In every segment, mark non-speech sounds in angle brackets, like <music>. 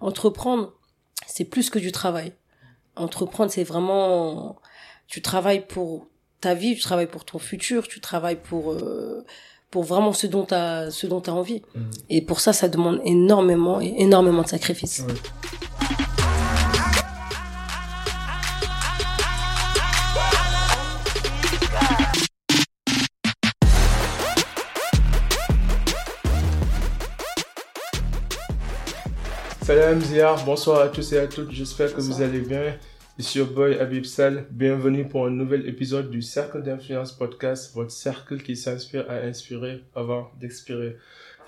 entreprendre, c'est plus que du travail. Entreprendre, c'est vraiment, tu travailles pour ta vie, tu travailles pour ton futur, tu travailles pour euh, pour vraiment ce dont tu as ce dont as envie. Mhm. Et pour ça, ça demande énormément et énormément de sacrifices. Ouais. Salam Ziar, bonsoir à tous et à toutes, j'espère que vous allez bien. Ici your boy Habib Sal, bienvenue pour un nouvel épisode du Cercle d'Influence Podcast, votre cercle qui s'inspire à inspirer avant d'expirer.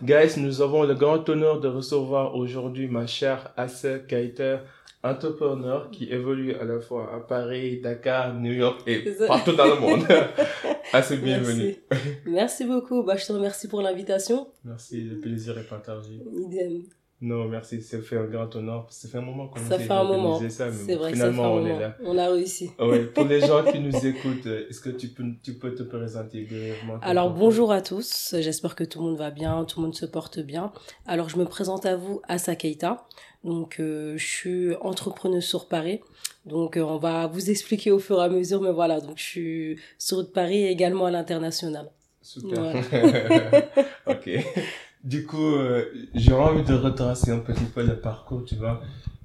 Guys, nous avons le grand honneur de recevoir aujourd'hui ma chère Assa Kaiter, entrepreneur qui évolue à la fois à Paris, Dakar, New York et partout dans le monde. <laughs> Assa, bienvenue. Merci. Merci beaucoup. Bah, je te remercie pour l'invitation. Merci, le plaisir est partagé. Idem. Non, merci, ça fait un grand honneur. Ça fait un moment qu'on Ça fait un moment. ça, mais C'est vrai que ça fait finalement un on est moment. là. On a réussi. Oui, pour les gens qui <laughs> nous écoutent, est-ce que tu peux, tu peux te présenter brièvement Alors bonjour à tous, j'espère que tout le monde va bien, tout le monde se porte bien. Alors je me présente à vous, Assa Keita. Donc euh, je suis entrepreneuse sur Paris. Donc euh, on va vous expliquer au fur et à mesure, mais voilà, donc je suis sur Paris et également à l'international. Super. <laughs> ok. <laughs> Du coup, euh, j'ai envie de retracer un petit peu le parcours, tu vois.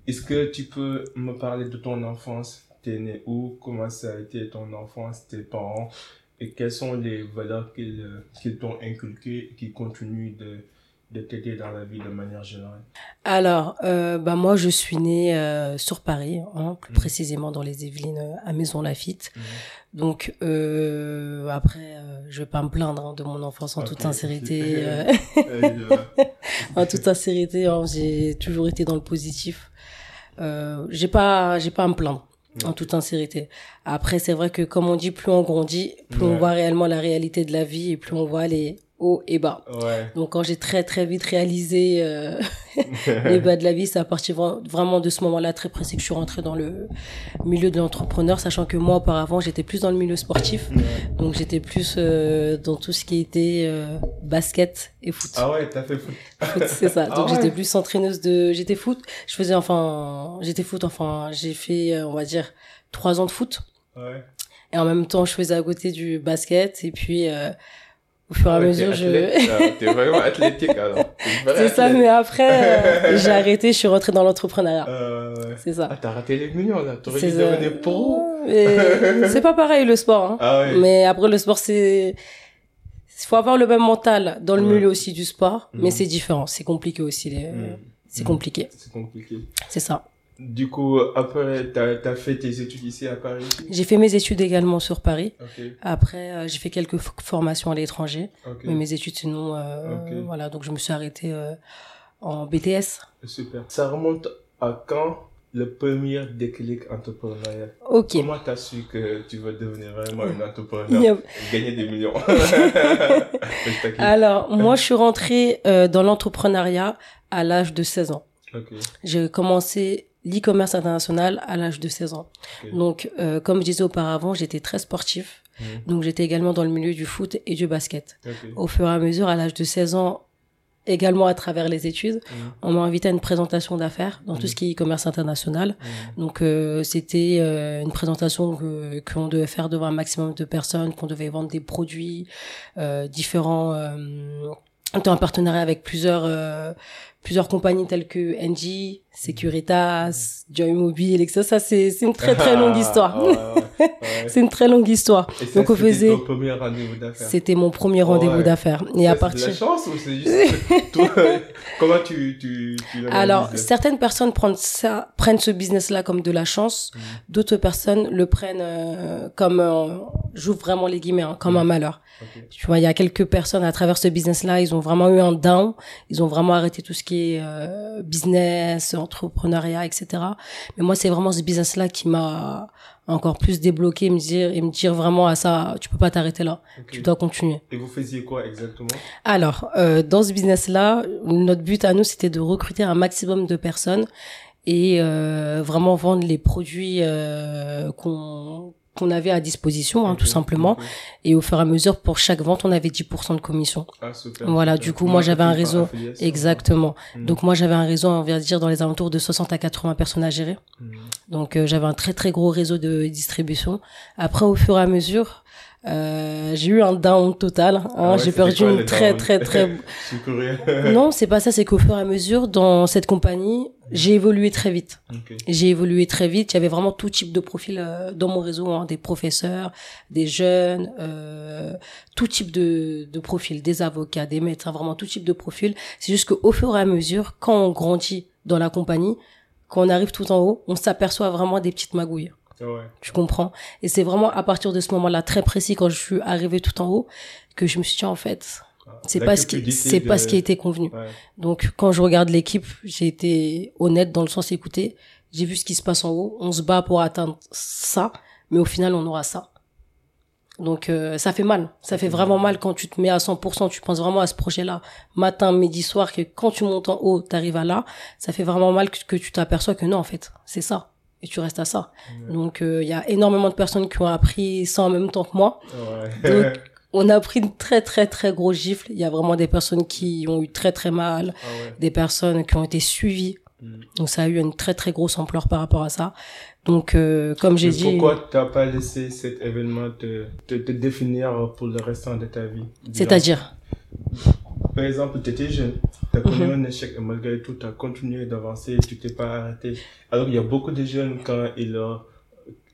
Est-ce que tu peux me parler de ton enfance? T'es né où? Comment ça a été ton enfance, tes parents? Et quelles sont les valeurs qu'ils euh, qu'ils t'ont inculquées et qui continuent de, de t'aider dans la vie de manière générale? Alors, euh, bah moi je suis née euh, sur Paris, hein, plus Mhm. précisément dans les Yvelines, euh, à Maison Lafitte. Donc euh, après, euh, je vais pas me plaindre hein, de mon enfance en Ok. toute sincérité. <laughs> euh, en toute sincérité, hein, j'ai toujours été dans le positif. J'ai pas, j'ai pas à me plaindre. En toute sincérité. Après, c'est vrai que comme on dit, plus on grandit, plus on voit réellement la réalité de la vie et plus on voit les hauts et bas. Ouais. Donc quand j'ai très très vite réalisé euh, <laughs> les <laughs> bas de la vie, c'est à partir vra- vraiment de ce moment-là très précis que je suis rentrée dans le milieu de l'entrepreneur, sachant que moi auparavant j'étais plus dans le milieu sportif, Ouais. donc j'étais plus euh, dans tout ce qui était euh, basket et foot. Ah ouais, t'as fait foot. Foot, c'est ça. <laughs> Ah Donc ouais. j'étais plus entraîneuse de, j'étais foot. Je faisais enfin, j'étais foot enfin, j'ai fait euh, on va dire trois ans de foot Ouais. et en même temps je faisais à côté du basket et puis euh, au fur et à Ouais, mesure je ah, T'es vraiment athlétique alors. C'est ça, mais après, euh, <laughs> j'ai arrêté, je suis rentrée dans l'entrepreneuriat. Euh. C'est ça. Ah, t'as raté les millions là. T'aurais dû devenir pro. <laughs> C'est pas pareil le sport. Hein. Ah ouais. Mais après, le sport, c'est. Il faut avoir le même mental dans le Ouais. milieu aussi du sport, Mhm. mais c'est différent. C'est compliqué aussi. Les... Mm. C'est compliqué. C'est compliqué. C'est ça. Du coup, après, t'as as fait tes études ici à Paris? J'ai fait mes études également sur Paris. Ok, Après, euh, j'ai fait quelques formations à l'étranger. ok. Mais mes études, sinon, euh, Ok. voilà. Donc, je me suis arrêtée euh, en BTS. Super. Ça remonte à quand le premier déclic entrepreneurial? Ok. Comment t'as su que tu veux devenir vraiment un Il y entrepreneur? A- Gagner des millions. <laughs> Alors, moi, je suis rentrée euh, dans l'entrepreneuriat à l'âge de 16 ans. Ok. J'ai commencé l'e-commerce international à l'âge de 16 ans. Ok. Donc, euh, comme je disais auparavant, j'étais très sportif. Mhm. Donc, j'étais également dans le milieu du foot et du basket. Ok. Au fur et à mesure, à l'âge de 16 ans, également à travers les études, Mhm. on m'a invité à une présentation d'affaires dans Mhm. tout ce qui est e-commerce international. Mhm. Donc, euh, c'était euh, une présentation que qu'on devait faire devant un maximum de personnes, qu'on devait vendre des produits euh, différents. Euh, en partenariat avec plusieurs euh, plusieurs compagnies telles que NG, Securitas, Joy Mobile, etc. Ça, c'est une très très longue histoire. Ah, ouais, ouais, ouais. <laughs> c'est une très longue histoire. Et ça, Donc, on c'était faisait- ton premier rendez-vous d'affaires. C'était mon premier rendez-vous Ouais. d'affaires. Et Ça, à partir de la chance ou c'est juste toi <laughs> Comment tu tu tu Alors, certaines personnes prennent ça, prennent ce business-là comme de la chance. Mhm. D'autres personnes le prennent euh, comme, euh, j'ouvre vraiment les guillemets, hein, comme Mhm. un malheur. Ok. Tu vois, il y a quelques personnes à travers ce business-là, ils ont vraiment eu un down, ils ont vraiment arrêté tout ce qui est euh, business, entrepreneuriat, etc. Mais moi, c'est vraiment ce business-là qui m'a encore plus débloqué, me dire et me dire vraiment à ça, tu peux pas t'arrêter là, Ok. tu dois continuer. Et vous faisiez quoi exactement? Alors, euh, dans ce business-là, notre but à nous, c'était de recruter un maximum de personnes et euh, vraiment vendre les produits euh, qu'on qu'on avait à disposition, hein, tout simplement. Et au fur et à mesure, pour chaque vente, on avait 10% de commission. Ah, super, voilà, super. du coup, moi, j'avais un réseau. Exactement. Mhm. Donc, moi, j'avais un réseau, on va dire, dans les alentours de 60 à 80 personnes à gérer. Mhm. Donc, euh, j'avais un très, très gros réseau de distribution. Après, au fur et à mesure, euh, j'ai eu un down total. hein. Ah ouais, j'ai perdu quoi, une très, très, <laughs> très, curieux. <laughs> non, c'est pas ça, c'est qu'au fur et à mesure, dans cette compagnie, j'ai évolué très vite. Ok. J'ai évolué très vite. Il y avait vraiment tout type de profil euh, dans mon réseau, hein, des professeurs, des jeunes, euh, tout type de, de profil, des avocats, des médecins, vraiment tout type de profil. C'est juste qu'au fur et à mesure, quand on grandit dans la compagnie, quand on arrive tout en haut, on s'aperçoit vraiment des petites magouilles. Ouais. Tu comprends Et c'est vraiment à partir de ce moment-là très précis, quand je suis arrivée tout en haut, que je me suis dit en fait, Ah, c'est pas ce qui, c'est pas de- ce qui a été convenu. Ouais. Donc, quand je regarde l'équipe, j'ai été honnête dans le sens écoutez, j'ai vu ce qui se passe en haut, on se bat pour atteindre ça, mais au final, on aura ça. Donc, euh, ça fait mal. Ça fait vraiment mal quand tu te mets à 100%, tu penses vraiment à ce projet-là, matin, midi, soir, que quand tu montes en haut, t'arrives à là, ça fait vraiment mal que, que tu t'aperçois que non, en fait, c'est ça. Et tu restes à ça. Ouais. Donc, euh, il y a énormément de personnes qui ont appris ça en même temps que moi. Ouais. Donc, <laughs> on a pris une très, très, très grosse gifle. Il y a vraiment des personnes qui ont eu très, très mal Ah ouais. des personnes qui ont été suivies. Mm. Donc ça a eu une très très grosse ampleur par rapport à ça. Donc euh, comme j'ai dit, Pourquoi t'as pas laissé cet événement te, te, te définir pour le restant de ta vie? C'est-à-dire? Par exemple, tu étais jeune, tu as connu Mhm. un échec et malgré tout, tu as continué d'avancer, tu t'es pas arrêté. Alors il y a beaucoup de jeunes, quand ils, euh,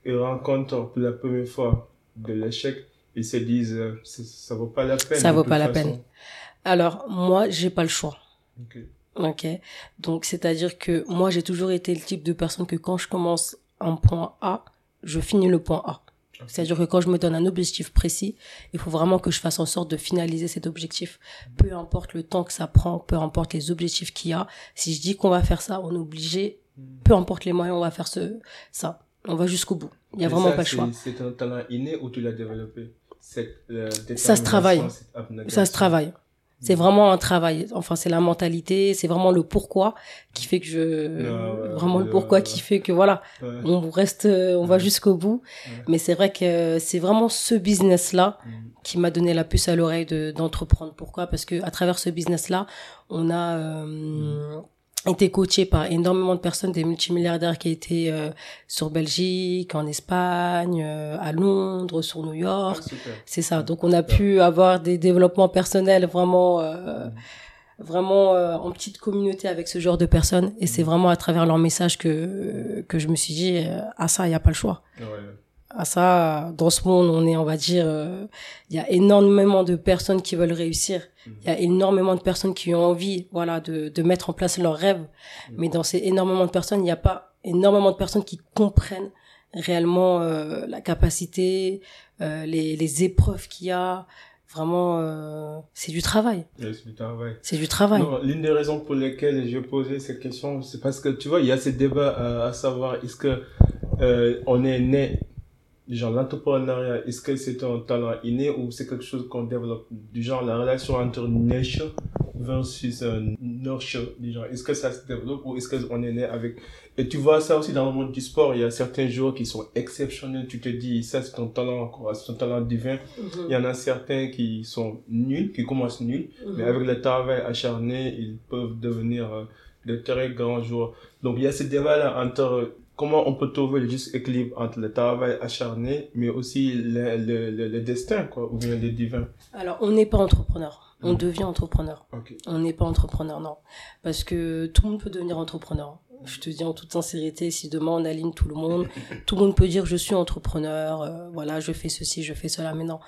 ils rencontrent pour la première fois de l'échec, ils se disent, euh, ça vaut pas la peine. Ça vaut pas la façon. peine. alors moi j'ai pas le choix. Ok. Ok. Donc c'est-à-dire que moi j'ai toujours été le type de personne que quand je commence un point A, je finis le point A. C'est-à-dire que quand je me donne un objectif précis, il faut vraiment que je fasse en sorte de finaliser cet objectif. Peu importe le temps que ça prend, peu importe les objectifs qu'il y a. Si je dis qu'on va faire ça, on est obligé, peu importe les moyens, on va faire ce, ça. On va jusqu'au bout. Il y a Et vraiment ça, pas le choix. C'est un talent inné ou tu l'as développé? Cette, euh, Ça se travaille. cette. Ça se travaille. C'est vraiment un travail. Enfin, c'est la mentalité, c'est vraiment le pourquoi qui fait que je, Ah vraiment le pourquoi qui fait que voilà, on reste, euh, on va jusqu'au bout. Mais c'est vrai que c'est vraiment ce business-là Mm. qui m'a donné la puce à l'oreille de d'entreprendre. Pourquoi? Parce que à travers ce business-là, on a euh, été coaché par énormément de personnes, des multimilliardaires qui étaient euh, sur Belgique, en Espagne, euh, à Londres, sur New Ah, York. super. C'est ça. Donc on a pu avoir des développements personnels vraiment, euh, vraiment euh, en petite communauté avec ce genre de personnes. Et c'est vraiment à travers leur message que que je me suis dit, euh, ah ça, il y a pas le choix. Ouais. À ça, dans ce monde, on est, on va dire, euh, il y a énormément de personnes qui veulent réussir. Il y a énormément de personnes qui ont envie, voilà, de de mettre en place leurs rêves. Mais dans ces énormément de personnes, il n'y a pas énormément de personnes qui comprennent réellement euh, la capacité, euh, les, les épreuves qu'il y a. Vraiment, euh, c'est du travail. C'est du travail. C'est du travail. L'une des raisons pour lesquelles j'ai posé cette question, c'est parce que tu vois, il y a ce débat à, à savoir est-ce que euh, on est né, genre l'entrepreneuriat, est-ce que c'est un talent inné ou c'est quelque chose qu'on développe, du genre la relation entre nature versus euh, nurture, du genre est-ce que ça se développe ou est-ce qu'on est né avec? Et tu vois ça aussi dans le monde du sport, il y a certains joueurs qui sont exceptionnels, tu te dis ça c'est ton talent, quoi, c'est ton talent divin. Il y en a certains qui sont nuls, qui commencent nuls. Mais avec le travail acharné, ils peuvent devenir euh, de très grands joueurs. Donc il y a ce débat-là entre comment on peut trouver le juste équilibre entre le travail acharné, mais aussi le, le, le, le destin, quoi, ou bien le divin. Alors, on n'est pas entrepreneur. On Mm. devient entrepreneur. Ok. On n'est pas entrepreneur, non. Parce que tout le monde peut devenir entrepreneur. Je te dis en toute sincérité, si demain on aligne tout le monde, <laughs> tout le monde peut dire je suis entrepreneur, euh, voilà, je fais ceci, je fais cela. Mais non,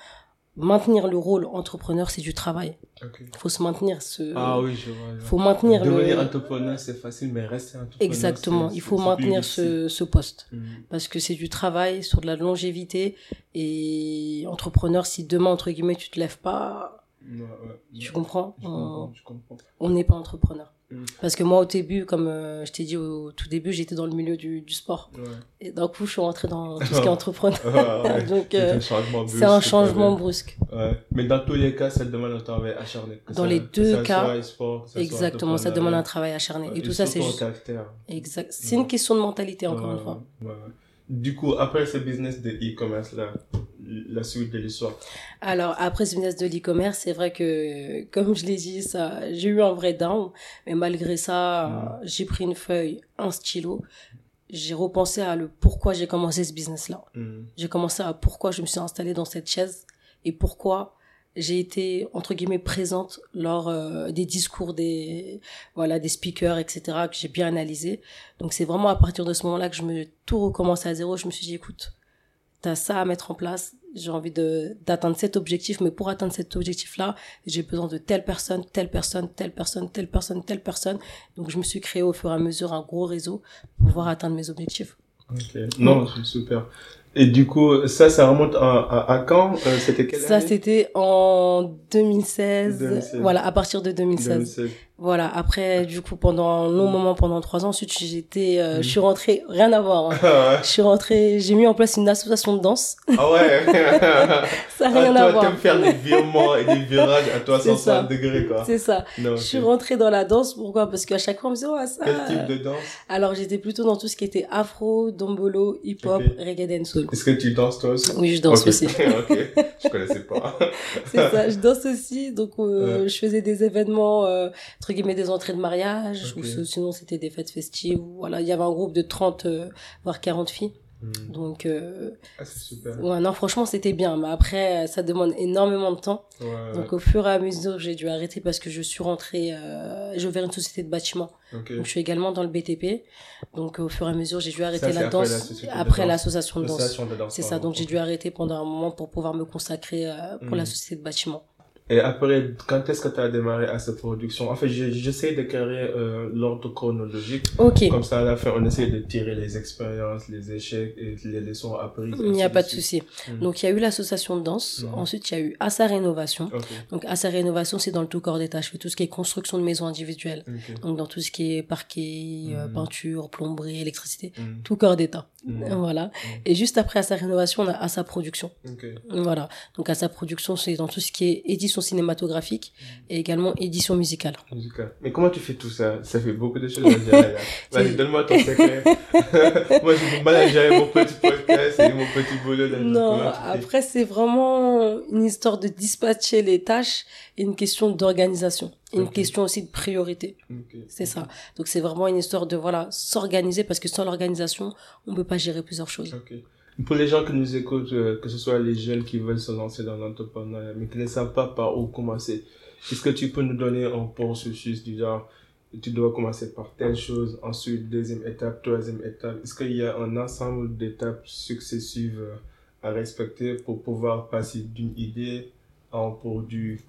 maintenir le rôle entrepreneur, c'est du travail. Ok. Il faut se maintenir ce... Ah oui, je vois. je vois. faut maintenir Devenir le... entrepreneur, c'est facile, mais rester entrepreneur. Exactement, il faut maintenir ce, ce poste. Mhm. Parce que c'est du travail sur de la longévité. Et entrepreneur, si demain, entre guillemets, tu te lèves pas, Ouais, ouais, tu ouais. comprends? Je on- comprends, je comprends. on n'est pas entrepreneur. Mm. Parce que moi, au début, comme euh, je t'ai dit au tout début, j'étais dans le milieu du, du sport. Ouais. Et d'un coup, je suis rentrée dans tout ce qui est <laughs> entrepreneur. Ouais, ouais. <laughs> Donc, C'est euh, un changement brusque, c'est un changement brusque. Mais dans tous les cas, ça demande un travail acharné. Dans ça- les deux cas, sport, ça Exactement, ça demande un travail acharné. Ouais, Et tout ça, c'est juste... caractère. Exact. C'est une question de mentalité, encore une fois. Du coup, après ce business de e-commerce là, la suite de l'histoire. Alors après ce business de l'e-commerce, c'est vrai que comme je l'ai dit, ça, j'ai eu un vrai down, mais malgré ça, Mm. j'ai pris une feuille, un stylo, j'ai repensé à le pourquoi j'ai commencé ce business là. Hmm. J'ai commencé à pourquoi je me suis installée dans cette chaise et pourquoi j'ai été entre guillemets présente lors euh, des discours des voilà des speakers etc que j'ai bien analysé donc c'est vraiment à partir de ce moment-là que je me tout recommencé à zéro. Je me suis dit écoute t'as ça à mettre en place. J'ai envie de d'atteindre cet objectif. Mais pour atteindre cet objectif là j'ai besoin de telle personne telle personne telle personne telle personne telle personne. Donc je me suis créé au fur et à mesure un gros réseau pour pouvoir atteindre mes objectifs Ok. Non, c'est super. Et du coup, ça, ça remonte à, à, à quand Euh, C'était quelle Ça, c'était en 2016. 2016. Voilà, à partir de 2016. 2016. Voilà, après, du coup, pendant un long moment, pendant trois ans, ensuite, j'étais, euh, Mm. je suis rentrée, rien à voir. hein. <laughs> Ah Je suis rentrée, j'ai mis en place une association de danse. ouais. <laughs> Ça n'a rien ah, à toi, voir. t'aimes faire des virements et des virages à toi C'est 160 ça. degrés, quoi. C'est ça. Non, Je suis rentrée dans la danse. Pourquoi? Parce qu'à chaque fois, on me disait, ouais, ça. Quel type de danse? Alors, j'étais plutôt dans tout ce qui était afro, dombolo, hip-hop, Ok. reggae dancehall. Est-ce que tu danses toi aussi? Oui, je danse Ok. aussi. <laughs> ok, je connaissais pas. C'est ça, je danse aussi. Donc, euh, je faisais des événements, euh, entre guillemets, des entrées de mariage, Ok. ou sinon c'était des fêtes festives. ou Voilà, il y avait un groupe de 30, euh, voire 40 filles. Hmm. Donc, euh, Ah, super. ouais, non, franchement, c'était bien. Mais après, ça demande énormément de temps. Ouais. Donc, au fur et à mesure, j'ai dû arrêter parce que je suis rentrée, euh, j'ai ouvert une société de bâtiment. ok. Donc, je suis également dans le BTP. Donc, au fur et à mesure, j'ai dû arrêter c'est la danse. après l'association de danse. C'est ça. Donc, j'ai dû arrêter pendant un moment pour pouvoir me consacrer euh, pour Mhm. la société de bâtiment. Et après, quand est-ce que tu as démarré à cette production? En fait, j'essaie de carrer euh, l'ordre chronologique. Ok. Comme ça, à la fin, on essaie de tirer les expériences, les échecs et les leçons apprises. Il n'y a pas de souci. Mhm. Donc, il y a eu l'association de danse. Mhm. Ensuite, il y a eu Assa Rénovation. Ok. Donc, Assa Rénovation, c'est dans le tout corps d'état. Je fais tout ce qui est construction de maisons individuelles. ok. Donc, dans tout ce qui est parquet, Mhm. peinture, plomberie, électricité. Mhm. Tout corps d'état. Mhm. <laughs> Voilà. Et juste après Assa Rénovation, on a Assa Production. Voilà. Donc, Assa Production, c'est dans tout ce qui est édition cinématographique et également édition musicale. Musical. Mais comment tu fais tout ça? Ça fait beaucoup de choses à gérer là. <laughs> Vas-y, donne-moi ton secret. <laughs> Moi, j'ai du mal à gérer mon petit podcast et mon petit boulot. Non, après, c'est vraiment une histoire de dispatcher les tâches et une question d'organisation. Une Ok. question aussi de priorité. Ok. C'est ça. Donc c'est vraiment une histoire de voilà s'organiser parce que sans l'organisation, on peut pas gérer plusieurs choses. Ok. Pour les gens qui nous écoutent, euh, que ce soit les jeunes qui veulent se lancer dans l'entrepreneuriat, mais qui ne savent pas par où commencer, est-ce que tu peux nous donner un processus du genre, tu dois commencer par telle chose, ensuite deuxième étape, troisième étape? Est-ce qu'il y a un ensemble d'étapes successives euh, à respecter pour pouvoir passer d'une idée à un produit?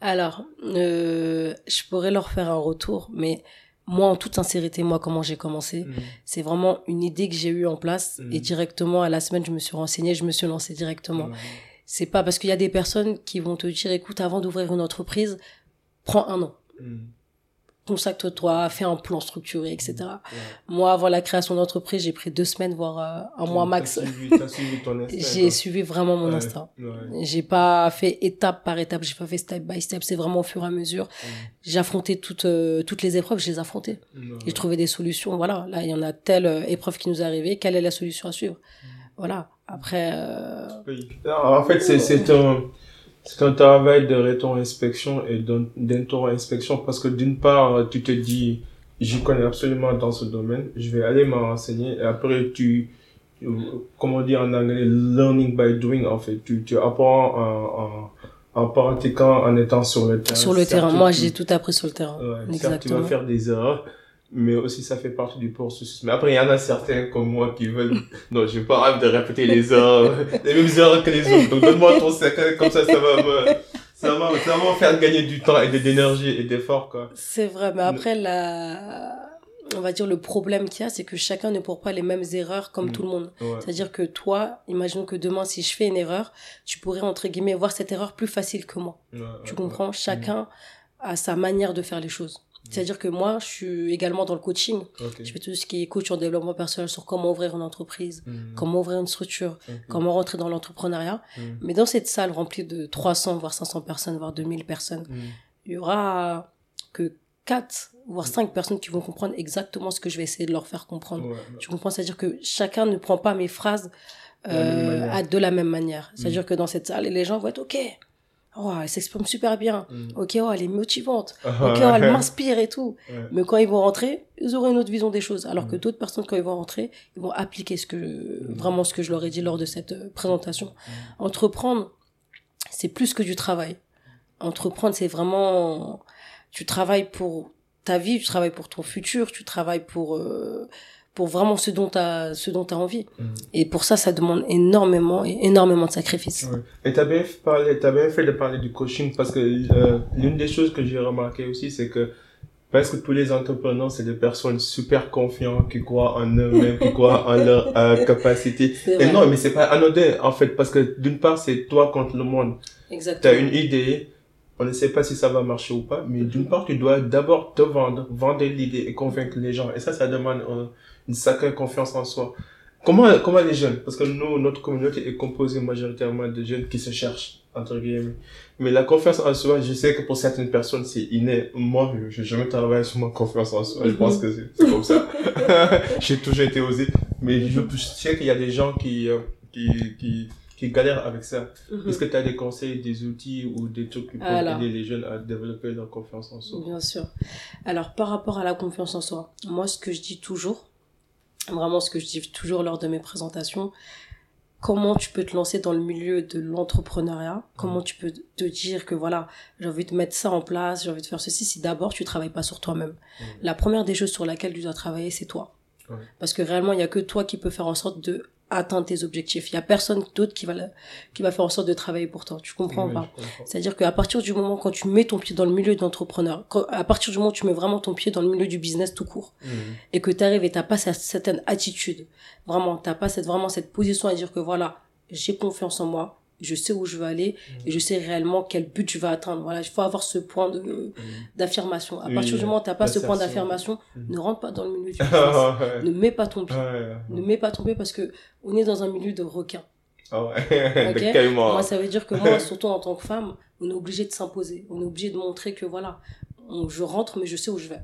Alors, euh, je pourrais leur faire un retour, mais moi, en toute sincérité, moi, comment j'ai commencé, Mm. c'est vraiment une idée que j'ai eue en place Mhm. et directement à la semaine, je me suis renseignée, je me suis lancée directement. Mm. C'est pas parce qu'il y a des personnes qui vont te dire, écoute, avant d'ouvrir une entreprise, prends un an. Consacre-toi, fais un plan structuré, etc. Ouais. Moi, avant la création d'entreprise, j'ai pris deux semaines, voire euh, un mois max. <laughs> J'ai suivi vraiment mon Ouais, instinct. ouais. J'ai pas fait étape par étape, j'ai pas fait step by step, c'est vraiment au fur et à mesure. J'ai affronté toutes, euh, toutes les épreuves, je les ai affrontées. Ouais. J'ai trouvé des solutions, voilà. Là, il y en a telle euh, épreuve qui nous est arrivée, quelle est la solution à suivre? Voilà. Après, euh, Oui. Alors, en fait, c'est, c'est un, c'est un travail de rétro-inspection et d'un- d'inter-inspection parce que d'une part, tu te dis, j'y connais absolument dans ce domaine, je vais aller me renseigner et après tu, comment dire en anglais, learning by doing, en fait. Tu, tu apprends en, en, en pratiquant, en étant sur le terrain. sur le terrain, moi, j'ai tout appris sur le terrain. Ouais, certes, tu Exactement. vas faire des erreurs, mais aussi ça fait partie du processus. Mais après, il y en a certains comme moi qui veulent, <laughs> non, j'ai pas hâte de répéter les erreurs, <laughs> les mêmes erreurs que les autres. Donc donne-moi ton secret, comme ça, ça va me, ça va, ça va me faire gagner du temps et de l'énergie et d'effort, quoi. C'est vrai, mais après, la... on va dire le problème qu'il y a, c'est que chacun ne porte pas les mêmes erreurs comme Mm. tout le monde. Ouais. C'est-à-dire que toi, imaginons que demain, si je fais une erreur, tu pourrais, entre guillemets, voir cette erreur plus facile que moi. Ouais, Tu ouais, comprends? Chacun a sa manière de faire les choses. C'est-à-dire que moi, je suis également dans le coaching. ouais. Ok. Je fais tout ce qui est coach en développement personnel sur comment ouvrir une entreprise, Mm. comment ouvrir une structure, Ok. comment rentrer dans l'entrepreneuriat. Mm. Mais dans cette salle remplie de 300, voire 500 personnes, voire 2000 personnes, Mm. il y aura que quatre voire cinq personnes qui vont comprendre exactement ce que je vais essayer de leur faire comprendre. Tu comprends? C'est-à-dire que chacun ne prend pas mes phrases euh, de la même manière. C'est-à-dire mm. que dans cette salle, les gens vont être OK. Oh, elle s'exprime super bien. Mm. Ok, oh, elle est motivante. ok, oh, elle m'inspire et tout. Mais quand ils vont rentrer, ils auront une autre vision des choses. Alors que mm. d'autres personnes, quand ils vont rentrer, ils vont appliquer ce que, vraiment ce que je leur ai dit lors de cette euh, présentation. Entreprendre, c'est plus que du travail. Entreprendre, c'est vraiment, tu travailles pour ta vie, tu travailles pour ton futur, tu travailles pour euh, pour vraiment ce dont tu as ce dont as envie. Mhm. Et pour ça ça demande énormément énormément de sacrifices. Et tu as bien parlé as bien fait de parler du coaching parce que euh, l'une des choses que j'ai remarqué aussi c'est que presque tous les entrepreneurs, c'est des personnes super confiantes, qui croient en eux-mêmes, qui croient en leur euh, <laughs> capacité. Et non, mais c'est pas anodin, en fait, parce que d'une part, c'est toi contre le monde. Exactement. Tu as une idée, on ne sait pas si ça va marcher ou pas, mais d'une part, tu dois d'abord te vendre, vendre l'idée et convaincre les gens. Et ça, ça demande une sacrée confiance en soi. Comment, comment les jeunes, parce que nous, notre communauté est composée majoritairement de jeunes qui se cherchent, entre guillemets. Mais la confiance en soi, je sais que pour certaines personnes, c'est inné. Moi, je n'ai jamais travaillé sur ma confiance en soi. Je pense que c'est comme ça. <laughs> J'ai toujours été osé. Mais je, sais qu'il y a des gens qui, euh, qui, qui, qui galèrent avec ça. Mhm. Est-ce que tu as des conseils, des outils ou des trucs qui peuvent aider les jeunes à développer leur confiance en soi? Bien sûr. Alors, par rapport à la confiance en soi, moi, ce que je dis toujours, vraiment ce que je dis toujours lors de mes présentations, comment tu peux te lancer dans le milieu de l'entrepreneuriat, comment tu peux te dire que voilà, j'ai envie de mettre ça en place, j'ai envie de faire ceci, si d'abord tu travailles pas sur toi-même. La première des choses sur laquelle tu dois travailler, c'est toi. Parce que réellement, il y a que toi qui peux faire en sorte de atteindre tes objectifs. Il y a personne d'autre qui va qui va faire en sorte de travailler pour toi. Tu comprends pas C'est-à-dire qu'à partir du moment quand tu mets ton pied dans le milieu d'entrepreneur, à partir du moment où tu mets vraiment ton pied dans le milieu du business tout court, mhm. et que tu arrives et t'as pas cette certaine attitude, vraiment, t'as pas cette vraiment cette position à dire que voilà, j'ai confiance en moi, je sais où je veux aller et je sais réellement quel but je veux atteindre. Voilà, il faut avoir ce point de mm. d'affirmation. À partir du moment où tu n'as pas ce point d'affirmation, mm. ne rentre pas dans le milieu du <laughs> business. Ne mets pas ton pied. Ne mets pas ton pied parce que on est dans un milieu de requins. Ah ouais. <laughs> Moi, ça veut dire que moi, <laughs> surtout en tant que femme, on est obligé de s'imposer. On est obligé de montrer que voilà, je rentre, mais je sais où je vais.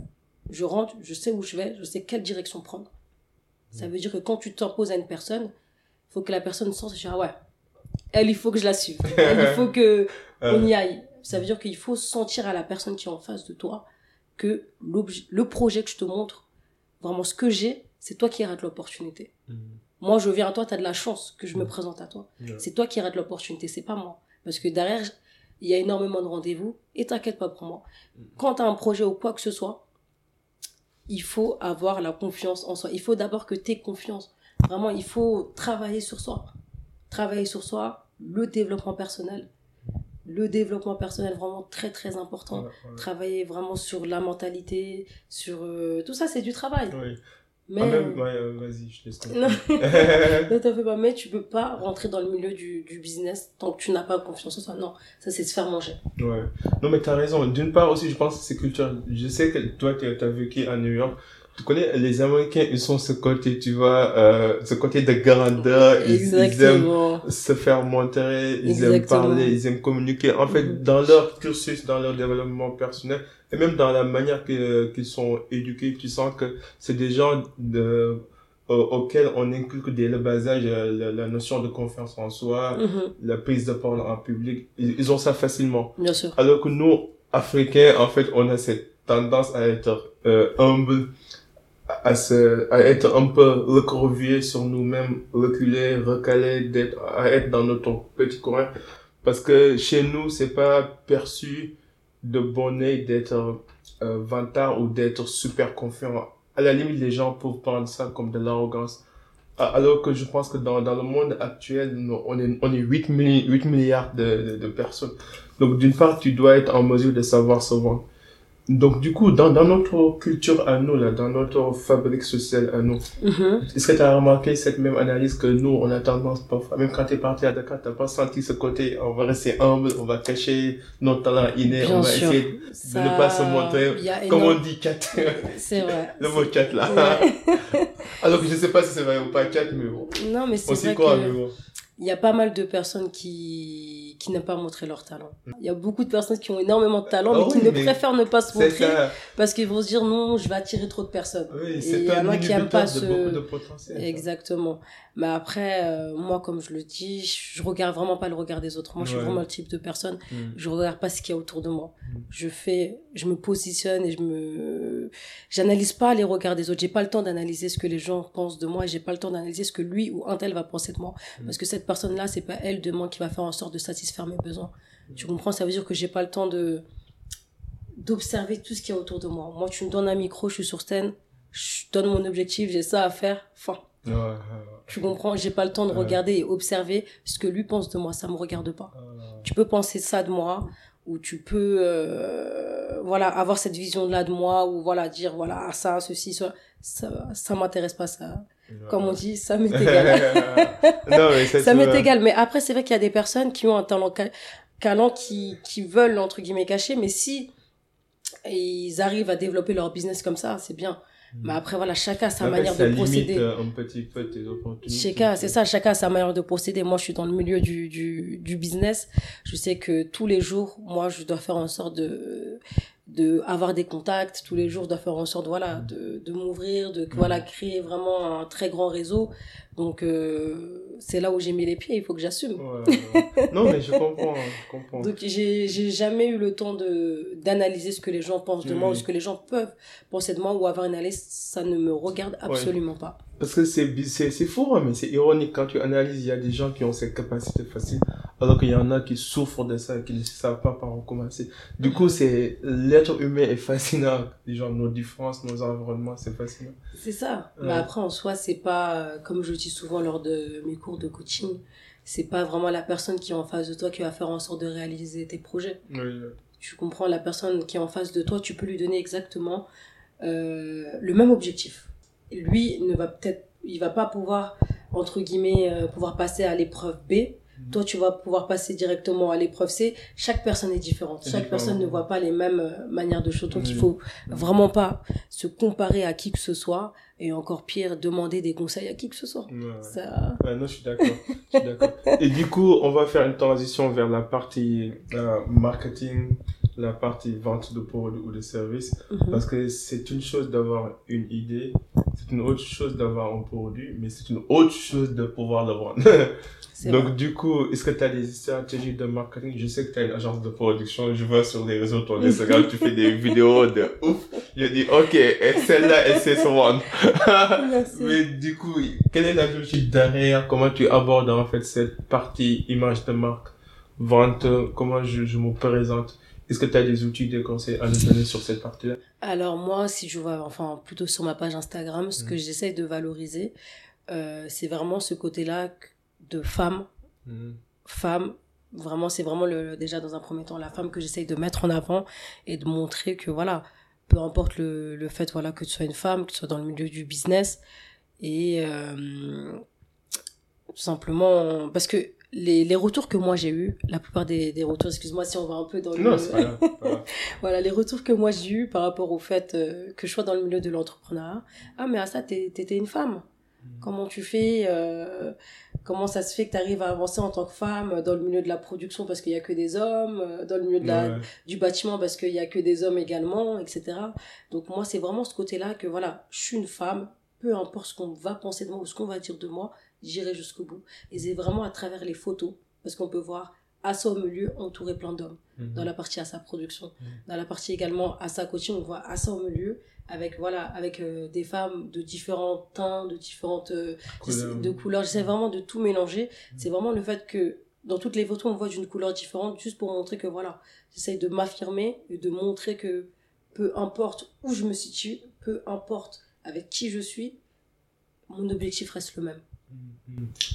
Je rentre, je sais où je vais, je sais quelle direction prendre. Ça mm. veut dire que quand tu t'imposes à une personne, faut que la personne sente, ah ouais, elle, il faut que je la suive. il faut que <laughs> on y aille. Ça veut dire qu'il faut sentir à la personne qui est en face de toi que le projet que je te montre, vraiment ce que j'ai, c'est toi qui rates l'opportunité. Mm. Moi, je viens à toi, tu as de la chance que je me mm. présente à toi. C'est toi qui rates l'opportunité, c'est pas moi. Parce que derrière, il y a énormément de rendez-vous et t'inquiète pas pour moi. Mm. Quand tu as un projet ou quoi que ce soit, il faut avoir la confiance en soi. Il faut d'abord que tu aies confiance. Vraiment, il faut travailler sur soi travailler sur soi, le développement personnel. Le développement personnel vraiment très très important. Travailler vraiment sur la mentalité, sur euh, tout ça c'est du travail. Oui. Mais ah, même, ouais, euh, vas-y, je laisse non, <laughs> ne t'en fais pas. Mais tu peux pas rentrer dans le milieu du, du business tant que tu n'as pas confiance en toi. Non, ça c'est se faire manger. Ouais. Non, mais tu as raison. D'une part aussi, je pense que c'est culturel. Je sais que toi, tu as vécu à New York tu connais les Américains ils sont ce côté tu vois euh, ce côté de grandeur ils, aiment se faire montrer ils aiment parler ils aiment communiquer en fait mm-hmm. dans leur cursus dans leur développement personnel et même dans la manière qu'ils sont éduqués tu sens que c'est des gens de auxquels on inculque dès le bas âge euh, la, notion de confiance en soi, mm-hmm. la prise de parole en public. Ils, ils, ont ça facilement. Bien sûr. Alors que nous, Africains, en fait, on a cette tendance à être euh, humble, à, se, à être un peu recrovier sur nous-mêmes, reculer, recaler, d'être, à être dans notre petit coin. Parce que chez nous, c'est pas perçu de bonnet d'être euh, vantard ou d'être super confiant. À la limite, les gens peuvent prendre ça comme de l'arrogance. Alors que je pense que dans, dans le monde actuel, on est, on est 8, 8 milliards de, de, de personnes. Donc d'une part, tu dois être en mesure de savoir se vendre. Donc, du coup, dans, dans notre culture à nous, là, dans notre fabrique sociale à nous, mm-hmm. est-ce que tu as remarqué cette même analyse que nous, on a tendance parfois, même quand tu es parti à Dakar, tu pas senti ce côté, on va rester humble, on va cacher notre talent inné, on va essayer de ne pas se montrer, comme on dit, cat. <laughs> C'est vrai. Le mot cat, là. <laughs> Alors que je sais pas si c'est vrai ou pas cat, mais bon. Non, mais c'est vrai que... Il y a pas mal de personnes qui qui n'aiment pas montrer leur talent. Il y a beaucoup de personnes qui ont énormément de talent, Ah mais qui oui, ne mais préfèrent ne pas se montrer ça. parce qu'ils vont se dire non, je vais attirer trop de personnes. Oui, Et il y en a qui aiment pas ce-. Exactement. Mais après, euh, moi, comme je le dis, je regarde vraiment pas le regard des autres. Moi, je suis Ouais. vraiment le type de personne. Mm. Je regarde pas ce qu'il y a autour de moi. Mm. Je fais, je me positionne et je me, j'analyse pas les regards des autres. J'ai pas le temps d'analyser ce que les gens pensent de moi et j'ai pas le temps d'analyser ce que lui ou un tel va penser de moi. Mm. Parce que cette personne-là, c'est pas elle demain qui va faire en sorte de satisfaire mes besoins. Mm. Tu comprends? Ça veut dire que j'ai pas le temps de, d'observer tout ce qu'il y a autour de moi. Moi, tu me donnes un micro, je suis sur scène, je donne mon objectif, j'ai ça à faire, fin. Ouais, ouais, ouais. Tu comprends J'ai pas le temps de regarder et observer ce que lui pense de moi. Ça me regarde pas. Ah. Tu peux penser ça de moi ou tu peux euh, voilà avoir cette vision là de moi ou voilà dire voilà ça ceci ça ça, ça m'intéresse pas ça. Comme on dit, ça m'est <laughs> égal. non, mais ça, <laughs> m'est vois. égal. Mais après c'est vrai qu'il y a des personnes qui ont un talent talent qui qui veulent entre guillemets cacher, mais si ils arrivent à développer leur business comme ça, c'est bien. Mais après voilà, chacun a sa Après, manière ça de procéder. euh, un petit peu tes opportunités. Chacun, c'est ça, chacun a sa manière de procéder. Moi, je suis dans le milieu du, du, du business. Je sais que tous les jours, moi, je dois faire en sorte de, de avoir des contacts. Tous les jours, je dois faire en sorte, voilà, de, de m'ouvrir, de, voilà, créer vraiment un très grand réseau. Donc, euh, c'est là où j'ai mis les pieds. Il faut que j'assume. Ouais, ouais. Non, mais je comprends, je comprends. Donc, j'ai, j'ai jamais eu le temps de, d'analyser ce que les gens pensent de moi Mhm. ou ce que les gens peuvent penser de moi ou avoir une analyse. Ça ne me regarde absolument pas. Parce que c'est, c'est, c'est fou, hein, mais c'est ironique quand tu analyses, il y a des gens qui ont cette capacité facile, alors qu'il y en a qui souffrent de ça et qui ne savent pas par où commencer. Du coup, c'est, l'être humain est fascinant. Les gens, nos différences, nos environnements, c'est fascinant. C'est ça. Ouais. Mais après, en soi, c'est pas, comme je dis souvent lors de mes cours de coaching, c'est pas vraiment la personne qui est en face de toi qui va faire en sorte de réaliser tes projets. Oui, oui. Tu comprends, la personne qui est en face de toi, tu peux lui donner exactement euh, le même objectif. Lui ne va peut-être, il va pas pouvoir, entre guillemets, euh, pouvoir passer à l'épreuve B. Toi, tu vas pouvoir passer directement à l'épreuve C. Chaque personne est différente. Chaque personne ne voit pas les mêmes euh, manières de choses. Donc, il faut vraiment pas se comparer à qui que ce soit et encore pire, demander des conseils à qui que ce soit. Ouais. Ça... Ouais, non. Je suis d'accord. Et du coup, on va faire une transition vers la partie euh, marketing, la partie vente de produits ou de services. Mhm. Parce que c'est une chose d'avoir une idée, c'est une autre chose d'avoir un produit, mais c'est une autre chose de pouvoir le vendre. <laughs> C'est vrai. Donc, du coup, est-ce que tu as des stratégies de marketing? Je sais que tu as une agence de production. Je vois sur les réseaux, ton Instagram, tu fais des <laughs> vidéos de ouf. Je dis, OK, et celle-là, elle sait se vendre. <laughs> Mais du coup, quelle est la logique derrière? Comment tu abordes en fait cette partie image de marque, vente Comment je, je me présente? Est-ce que tu as des outils, des conseils à nous donner sur cette partie-là? Alors moi, si je vois, enfin plutôt sur ma page Instagram, ce Mhm. que j'essaye de valoriser, euh, c'est vraiment ce côté-là de femme, femme. Vraiment, c'est vraiment le, déjà dans un premier temps la femme que j'essaye de mettre en avant et de montrer que voilà, peu importe le, le fait voilà que tu sois une femme, que tu sois dans le milieu du business et euh, tout simplement parce que les, les retours que moi j'ai eu, la plupart des, des retours, excuse-moi si on va un peu dans le Non, c'est pas grave. pas grave. <laughs> voilà, les retours que moi j'ai eu par rapport au fait euh, que je sois dans le milieu de l'entrepreneuriat. Ah, mais à ça, t'étais une femme. Comment tu fais euh, Comment ça se fait que tu arrives à avancer en tant que femme dans le milieu de la production parce qu'il y a que des hommes, euh, dans le milieu de la, Ouais. du bâtiment parce qu'il y a que des hommes également, etc. Donc moi, c'est vraiment ce côté-là que voilà, je suis une femme, peu importe ce qu'on va penser de moi ou ce qu'on va dire de moi, j'irai jusqu'au bout. Et c'est vraiment à travers les photos, parce qu'on peut voir Assa au milieu entouré plein d'hommes Mhm. dans la partie Assa production. Mhm. Dans la partie également Assa coaching, on voit Assa au milieu avec voilà avec euh, des femmes de différents teints, de différentes euh, Couleurs. de couleurs. J'essaie vraiment de tout mélanger. C'est vraiment le fait que dans toutes les photos, on voit d'une couleur différente, juste pour montrer que voilà, j'essaie de m'affirmer et de montrer que peu importe où je me situe, peu importe avec qui je suis, mon objectif reste le même.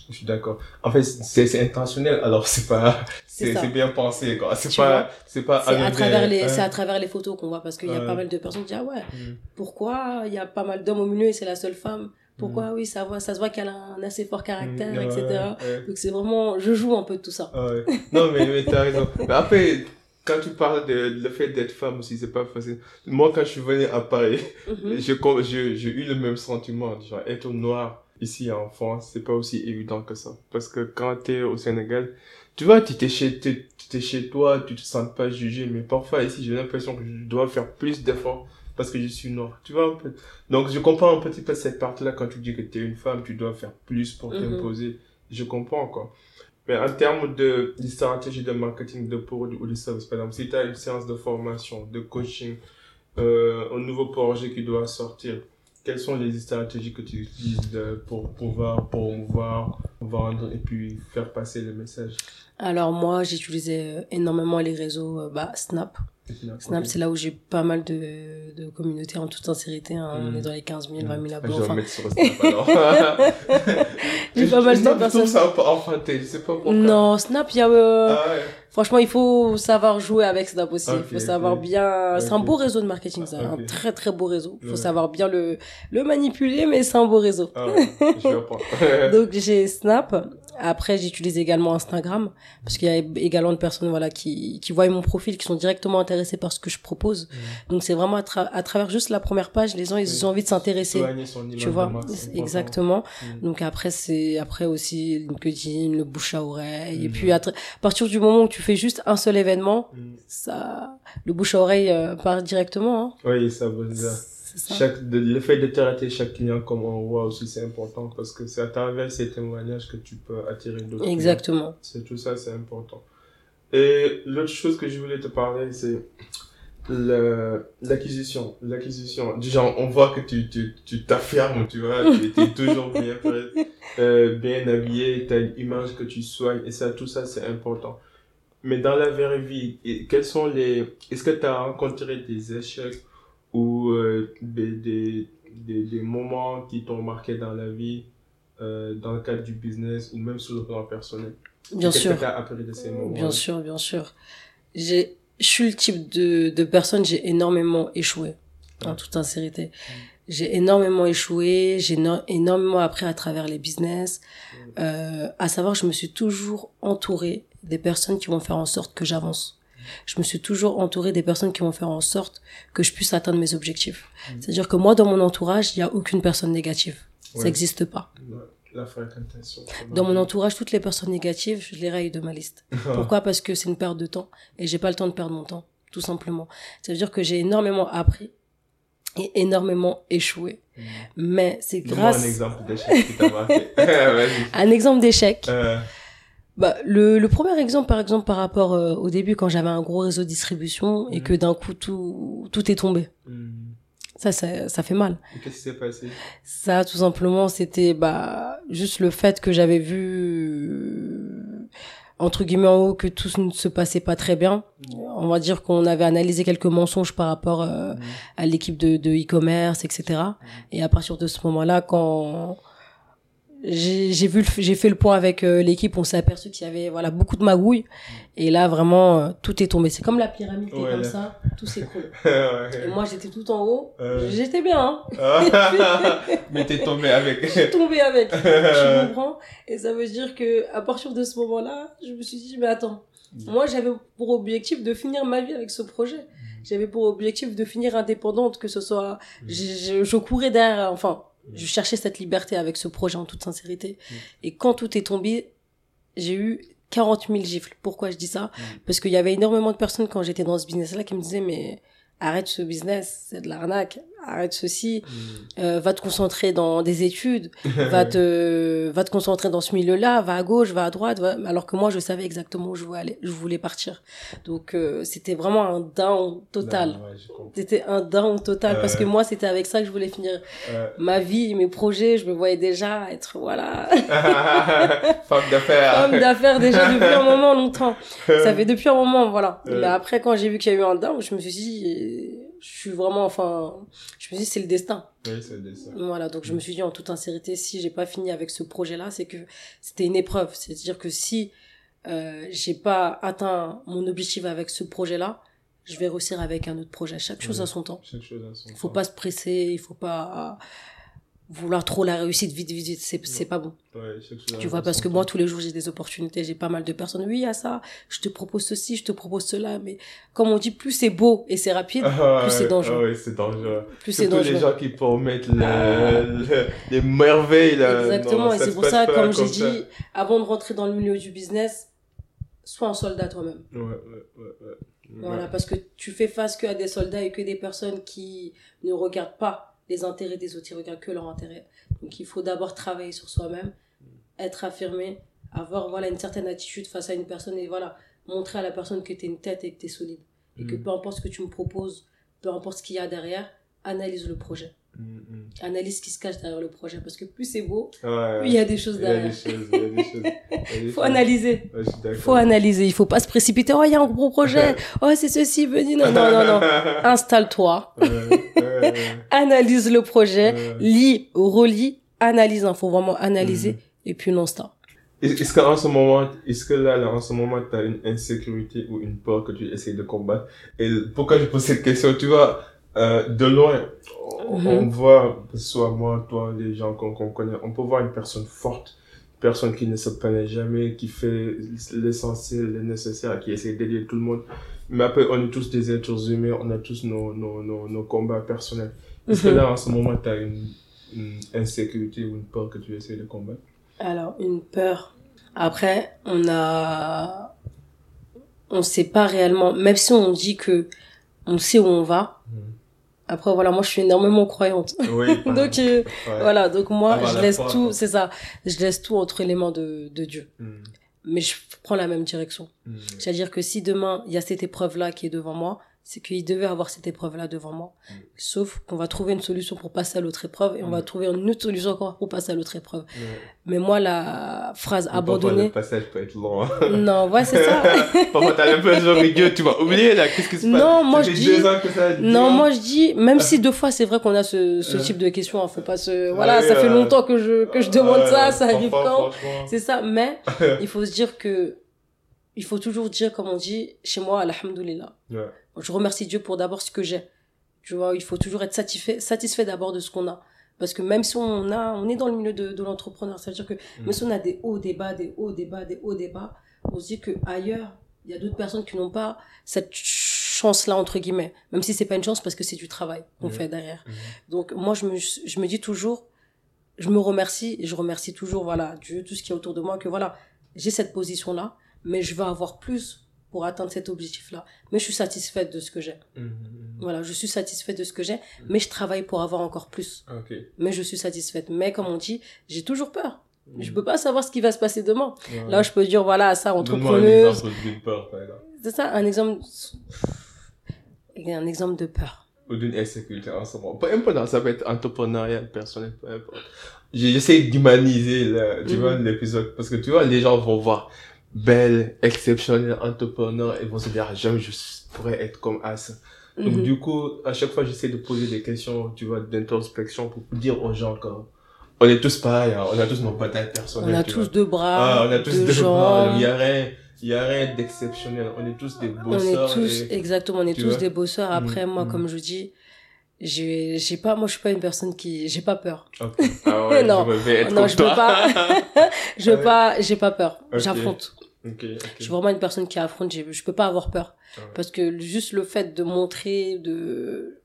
Je suis d'accord. En fait, c'est intentionnel, alors c'est pas, C'est bien pensé, quoi. C'est pas, c'est pas C'est à travers les, hein. c'est à travers les photos qu'on voit parce qu'il y a pas mal de personnes qui disent ah ouais, Mhm. pourquoi il y a pas mal d'hommes au milieu et c'est la seule femme? Pourquoi oui, ça voit, ça se voit qu'elle a un assez fort caractère. Ouais, etc. ouais. Donc c'est vraiment, je joue un peu de tout ça. Ah ouais. Non, mais, mais t'as raison. Mais après, quand tu parles de le fait d'être femme aussi, c'est pas facile. Moi, quand je suis venu à Paris, Mhm. com- j'ai j'ai eu le même sentiment. Genre, être noir ici en France, c'est pas aussi évident que ça. Parce que quand t'es au Sénégal, tu vois, tu es chez, t'es chez toi, tu te sens pas jugé, mais parfois ici, j'ai l'impression que je dois faire plus d'efforts parce que je suis noir. Tu vois un peu. Donc, je comprends un petit peu cette partie-là quand tu dis que tu es une femme, tu dois faire plus pour mhm. t'imposer. Je comprends, quoi. Mais en termes de, de stratégie de marketing de produits ou de services, par exemple, si tu as une séance de formation, de coaching, euh, un nouveau projet qui doit sortir, quelles sont les stratégies que tu utilises pour pouvoir promouvoir, vendre et puis faire passer le message? Alors moi, j'utilisais énormément les réseaux euh, bah, Snap. Snap, c'est là où j'ai pas mal de, de communautés en toute sincérité. Hein. On est hmm. dans les 15 000, 20 000 abonnés. Je vais mettre sur Snap alors. <laughs> j'ai <laughs> pas mal de personnes. ça un peu enfanté, je sais pas pourquoi. Non, Snap, il y a. Euh... Ah ouais. Franchement, il faut savoir jouer avec Snap aussi. Il faut savoir bien. C'est un beau réseau de marketing, ça. Un très très beau réseau. Il faut savoir bien le le manipuler, mais c'est un beau réseau. Ah je <laughs> Donc j'ai Snap. Après, j'utilise également Instagram parce qu'il y a également des personnes voilà qui qui voient mon profil, qui sont directement intéressés par ce que je propose. Donc c'est vraiment à, à, travers juste la première page, les gens ils ont envie de s'intéresser. Tu vois, exactement. Donc après c'est après aussi LinkedIn, le bouche à oreille et puis à, partir du moment où tu fais juste un seul événement, ça le bouche à oreille euh, part directement. Hein. Oui, ça veut dire chaque, le fait de traiter chaque client comme on voit aussi, c'est important parce que c'est à travers ces témoignages que tu peux attirer d'autres. Exactement. C'est tout ça, c'est important. Et l'autre chose que je voulais te parler, c'est l'acquisition. L'acquisition. Genre, on voit que tu, tu, tu t'affirmes, tu vois, tu es <laughs> toujours bien euh, bien habillé, tu as une image que tu soignes et ça, tout ça, c'est important. Mais dans la vraie vie, quels sont les, est-ce que tu as rencontré des échecs ou euh, des, des, des, moments qui t'ont marqué dans la vie, euh, dans le cadre du business ou même sur le plan personnel? Bien sûr. De ces moments Bien sûr, bien sûr. Je suis le type de, de personne, j'ai énormément échoué, en toute sincérité. J'ai énormément échoué, j'ai énormément appris à travers les business. Euh, à savoir, je me suis toujours entourée des personnes qui vont faire en sorte que j'avance je me suis toujours entourée des personnes qui vont faire en sorte que je puisse atteindre mes objectifs. Mm. C'est-à-dire que moi, dans mon entourage, il n'y a aucune personne négative. Ça n'existe pas. La fréquentation. Dans mon entourage, toutes les personnes négatives, je les raye de ma liste. <laughs> Pourquoi? Parce que c'est une perte de temps et j'ai pas le temps de perdre mon temps, tout simplement. Ça veut dire que j'ai énormément appris et énormément échoué. Mm. Mais c'est grâce. un exemple d'échec qui t'a marqué. <laughs> <laughs> un exemple d'échec. Euh bah, le, le premier exemple, par exemple, par rapport euh, au début, quand j'avais un gros réseau de distribution et que d'un coup tout tout est tombé. Hmm. Ça, ça, ça fait mal. Qu'est-ce qui s'est passé? Ça, tout simplement, c'était bah juste le fait que j'avais vu entre guillemets en haut que tout ne se passait pas très bien. Hmm. On va dire qu'on avait analysé quelques mensonges par rapport euh, hmm. à l'équipe de e-commerce, etc. Et à partir de ce moment-là, quand j'ai vu j'ai fait le point avec euh, l'équipe on s'est aperçu qu'il y avait voilà beaucoup de magouilles. Et là vraiment euh, tout est tombé. C'est comme la pyramide est comme ça. Tout s'écroule <laughs> et moi j'étais tout en haut. Euh. j'étais bien hein. <laughs> mais t'es tombé avec. <laughs> J'ai tombé avec. Je comprends et ça veut dire que à partir de ce moment là je me suis dit mais attends. Mm. moi j'avais pour objectif de finir ma vie avec ce projet. Mm. j'avais pour objectif de finir indépendante que ce soit mm. je, je courais derrière enfin je cherchais cette liberté avec ce projet en toute sincérité. Mm. Et quand tout est tombé, j'ai eu 40 000 gifles. Pourquoi je dis ça? Mm. Parce qu'il y avait énormément de personnes quand j'étais dans ce business-là qui me disaient mais arrête ce business, c'est de l'arnaque, arrête ceci, mm. euh, va te concentrer dans des études, <laughs> va te va te concentrer dans ce milieu-là, va à gauche, va à droite, alors que moi je savais exactement où je voulais aller, je voulais partir. Donc euh, c'était vraiment un down total. c'était un down total parce que moi c'était avec ça que je voulais finir ma vie, mes projets, je me voyais déjà être voilà <laughs> femme d'affaires. Femme d'affaires déjà depuis un moment longtemps. <laughs> Ça fait depuis un moment voilà. Mais après quand j'ai vu qu'il y a eu un down, je me suis dit je suis vraiment, enfin, je me dis c'est le destin. Oui, c'est le destin. Voilà, donc je me suis dit en toute sincérité, si j'ai pas fini avec ce projet-là, c'est que c'était une épreuve. C'est-à-dire que si euh, j'ai pas atteint mon objectif avec ce projet-là, je vais réussir avec un autre projet. Chaque chose à son temps. Chaque chose à son faut pas se presser, il faut pas vouloir trop la réussite vite vite vite c'est c'est pas bon. Ouais, tu vois parce que moi tous les jours j'ai des opportunités j'ai pas mal de personnes. Oui à ça je te propose ceci je te propose cela mais comme on dit plus c'est beau et c'est rapide ah, plus c'est dangereux. ah, oui c'est dangereux. Plus c'est dangereux les gens qui promettent le, les merveilles là, exactement et c'est pour ça comme j'ai dit avant de rentrer dans le milieu du business sois un soldat toi-même. Ouais, ouais, ouais, ouais. Voilà, parce que tu fais face que à des soldats et que des personnes qui ne regardent pas les intérêts des autres, ils regardent que leur intérêt. Donc il faut d'abord travailler sur soi-même, être affirmé, avoir voilà une certaine attitude face à une personne et voilà, montrer à la personne que tu es une tête et que tu es solide. Et que Mm. peu importe ce que tu me proposes, peu importe ce qu'il y a derrière, analyse le projet. Mm, mm. Analyse ce qui se cache derrière le projet. Parce que plus c'est beau, Ouais, plus il y a des choses il derrière. il y a des choses. il y a des Il <laughs> faut analyser. Ouais, je suis d'accord. faut analyser. Il faut pas se précipiter. Oh, il y a un gros projet. <laughs> Oh, c'est ceci, venez. Non, non, non, non. <laughs> Installe-toi. Ouais, ouais, ouais. Analyse le projet. Ouais. Lis, relis, analyse. Il faut vraiment analyser. Mhm. Et puis, l'instant. Est- Est-ce qu'en ce moment, est-ce que là, là, en ce moment, tu as une insécurité ou une peur que tu essayes de combattre? Et pourquoi je pose cette question? Tu vois, euh, de loin, on, Mhm. on voit, que ce soit moi, toi, les gens qu'on qu'on connaît, on peut voir une personne forte, une personne qui ne se plaint jamais, qui fait l'essentiel, le nécessaire, qui essaie d'aider tout le monde. Mais après, on est tous des êtres humains, on a tous nos, nos, nos, nos combats personnels. Est-ce que Mhm. là, en ce moment, tu as une, une insécurité ou une peur que tu essaies de combattre Alors, une peur. Après, on a, on sait pas réellement, même si on dit que on sait où on va. Mhm. Après, voilà, moi, je suis énormément croyante. Oui, <laughs> Donc, euh, ouais. voilà. Donc, moi, Avoir je la laisse foi, tout, c'est ça. Je laisse tout entre les mains de, de Dieu. Mm, Mais je prends la même direction. mm. C'est-à-dire que si demain, il y a cette épreuve-là qui est devant moi, c'est qu'il devait avoir cette épreuve-là devant moi. Mm. Sauf qu'on va trouver une solution pour passer à l'autre épreuve et on va Mm. trouver une autre solution encore pour passer à l'autre épreuve. Ouais. Mais moi, la phrase Parfois, abandonnée, le passage peut être long. hein. <laughs> non, ouais, c'est ça. <laughs> Parfois, t'as l'impression que Dieu, tu vas oublier là. Qu'est-ce qui se passe? Non, moi, je fait dis- non, moi je dis, même si deux fois c'est vrai qu'on a ce, ce type de questions, hein, faut pas se, voilà, Ouais, ça fait euh, longtemps que je, que je demande Ouais, ça, ça arrive quand? C'est ça, mais <laughs> il faut se dire que, il faut toujours dire, comme on dit, chez moi, alhamdoulilah. Ouais. Je remercie Dieu pour d'abord ce que j'ai. Tu vois, il faut toujours être satisfait, satisfait d'abord de ce qu'on a. Parce que même si on a, on est dans le milieu de, de l'entrepreneur, ça veut dire que même si on a des hauts, des bas, des hauts, des bas, des hauts, des bas, on se dit que ailleurs, il y a d'autres personnes qui n'ont pas cette chance-là, entre guillemets. Même si c'est pas une chance parce que c'est du travail qu'on Mhm. fait derrière. Mhm. Donc, moi, je me, je me dis toujours, je me remercie et je remercie toujours, voilà, Dieu, tout ce qui est autour de moi, que voilà, j'ai cette position-là, mais je veux avoir plus pour atteindre cet objectif-là. Mais je suis satisfaite de ce que j'ai. Mhm. Voilà, je suis satisfaite de ce que j'ai, mais je travaille pour avoir encore plus. Ok. Mais je suis satisfaite. Mais comme on dit, j'ai toujours peur. Mhm. Je peux pas savoir ce qui va se passer demain. Ouais. Là, je peux dire, voilà, ça, entrepreneuse. C'est ça, un exemple. Un exemple de peur. Ou d'une insécurité en ce moment. Peu importe, ça peut être entrepreneurial, personnel, peu importe. J'essaie d'humaniser, tu Mhm. vois, l'épisode. Parce que tu vois, les gens vont voir belle, exceptionnelle, entrepreneur, et vont se dire, ah, jamais je pourrais être comme As. Donc, Mhm. du coup, à chaque fois, j'essaie de poser des questions, tu vois, d'introspection pour dire aux gens que on est tous pareils, hein, on a tous nos batailles personnelles. On a tous vois. deux bras, ah, on a tous deux des bras, il y a rien, il y a rien d'exceptionnel. On est tous des On est bosseurs. tous, et- exactement, on est tous vois. des bosseurs. Après, Mhm, moi, mhm. comme je dis, j'ai, j'ai pas, moi, je suis pas une personne qui, j'ai pas peur. Ok. Ah ouais, <laughs> Non. je être Non, je peux pas. Je veux <laughs> Ouais. pas, j'ai pas peur. Ok. J'affronte. Ok, ok. Je suis vraiment une personne qui affronte. j'ai- Je peux pas avoir peur. Ah ouais. Parce que juste le fait de montrer de,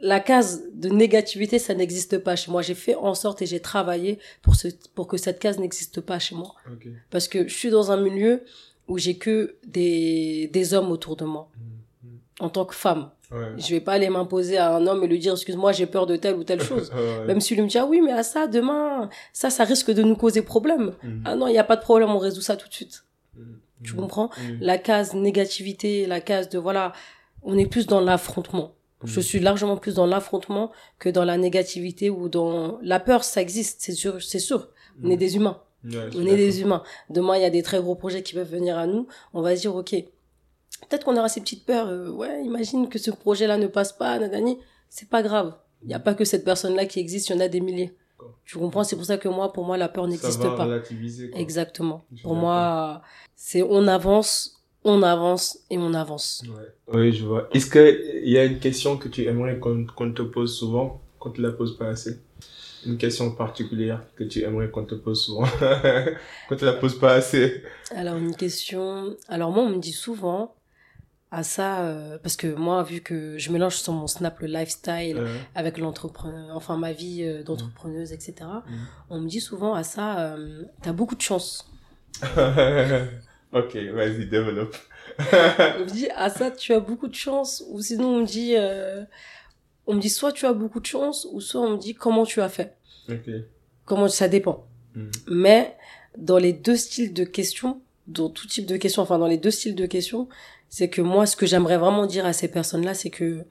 la case de négativité, ça n'existe pas chez moi. J'ai fait en sorte et j'ai travaillé pour ce, pour que cette case n'existe pas chez moi. Ok. Parce que je suis dans un milieu où j'ai que des, des hommes autour de moi. Mhm. En tant que femme. Ouais. Je vais pas aller m'imposer à un homme et lui dire, excuse-moi, j'ai peur de telle ou telle <laughs> chose. Ouais. Même si lui me dit, ah oui, mais à ça, demain, ça, ça risque de nous causer problème. Mhm. Ah non, il n'y a pas de problème, on résout ça tout de suite. Mhm. Tu comprends? Mhm. La case négativité, la case de, voilà, on est plus dans l'affrontement. Je suis largement plus dans l'affrontement que dans la négativité ou dans la peur, ça existe, c'est sûr, c'est sûr. On est des humains. Ouais, On est des humains. Demain, il y a des très gros projets qui peuvent venir à nous. On va se dire, OK, peut-être qu'on aura ces petites peurs. euh, ouais, imagine que ce projet-là ne passe pas, nanani. C'est pas grave. Il n'y a pas que cette personne-là qui existe, il y en a des milliers. Tu comprends? C'est pour ça que moi, pour moi, la peur n'existe pas. relativiser, quoi. Exactement. Pour moi, c'est on avance, on avance et on avance. Ouais. Oui, je vois. Est-ce qu'il y a une question que tu aimerais qu'on qu'on te pose souvent, qu'on te la pose pas assez? Une question particulière que tu aimerais qu'on te pose souvent, <laughs> qu'on te la pose pas assez? Alors, une question. Alors, moi, on me dit souvent à ça, euh, parce que moi, vu que je mélange sur mon Snap le lifestyle Euh, avec l'entrepreneur, enfin ma vie euh, d'entrepreneuse, etc. Mhm. On me dit souvent à ça, euh, t'as beaucoup de chance. <laughs> Ok, vas-y, développe. on me dit, ah ça, tu as beaucoup de chance. Ou sinon, on me dit, euh, on me dit, soit tu as beaucoup de chance, ou soit on me dit, comment tu as fait. Ok. Comment, ça dépend. Mhm. Mais, dans les deux styles de questions, dans tout type de questions, enfin, dans les deux styles de questions, c'est que moi, ce que j'aimerais vraiment dire à ces personnes-là, c'est que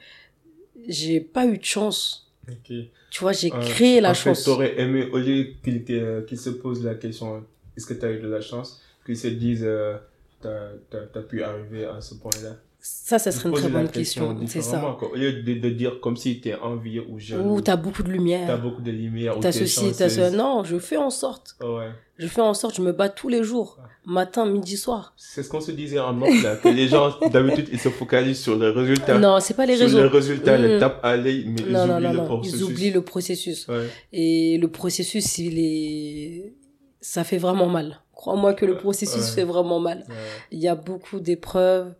j'ai pas eu de chance. Ok. Tu vois, j'ai Euh, créé la en fait, chance. t'aurais aimé, au lieu qu'il te- qu'il se pose la question, est-ce que tu as eu de la chance, qu'ils se disent, euh, t'as t'as- t'as pu arriver à ce point-là? Ça, ça serait une très bonne question. C'est ça. quoi. Au lieu de, de dire comme si t'es envieux ou jaloux, Ou t'as beaucoup de lumière. beaucoup de lumière, T'as t'es ceci, t'as ça. chanceuse. Non, je fais en sorte. Ouais. Je fais en sorte, je me bats tous les jours. Matin, midi, soir. C'est ce qu'on se disait en off, là, que les gens, <laughs> d'habitude, ils se focalisent sur les résultats. Non, c'est pas les sur réseaux. les résultats, les Mm. tapes à l'œil, mais ils Non, non, oublient non, le non. processus. Ils oublient le processus. Ouais. Et le processus, il est, ça fait vraiment mal. Crois-moi que le processus Ouais. fait vraiment mal. Il y a beaucoup d'épreuves.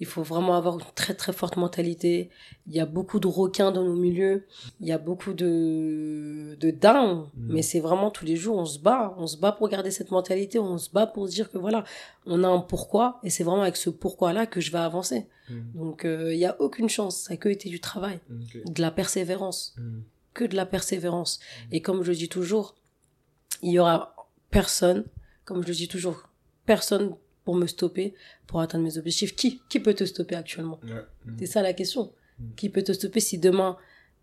Il faut vraiment avoir une très très forte mentalité. Il y a beaucoup de requins dans nos milieux. Il y a beaucoup de, de down. Mhm. Mais c'est vraiment tous les jours, on se bat. On se bat pour garder cette mentalité. On se bat pour se dire que voilà, on a un pourquoi. Et c'est vraiment avec ce pourquoi-là que je vais avancer. Mm. Donc, euh, il y a aucune chance. Ça a que été du travail, Ok. de la persévérance Mm. que de la persévérance. Et comme je dis toujours, il y aura personne, comme je le dis toujours, personne pour me stopper, pour atteindre mes objectifs. Qui, qui peut te stopper actuellement Ouais. Mm. C'est ça la question. Mm. Qui peut te stopper si demain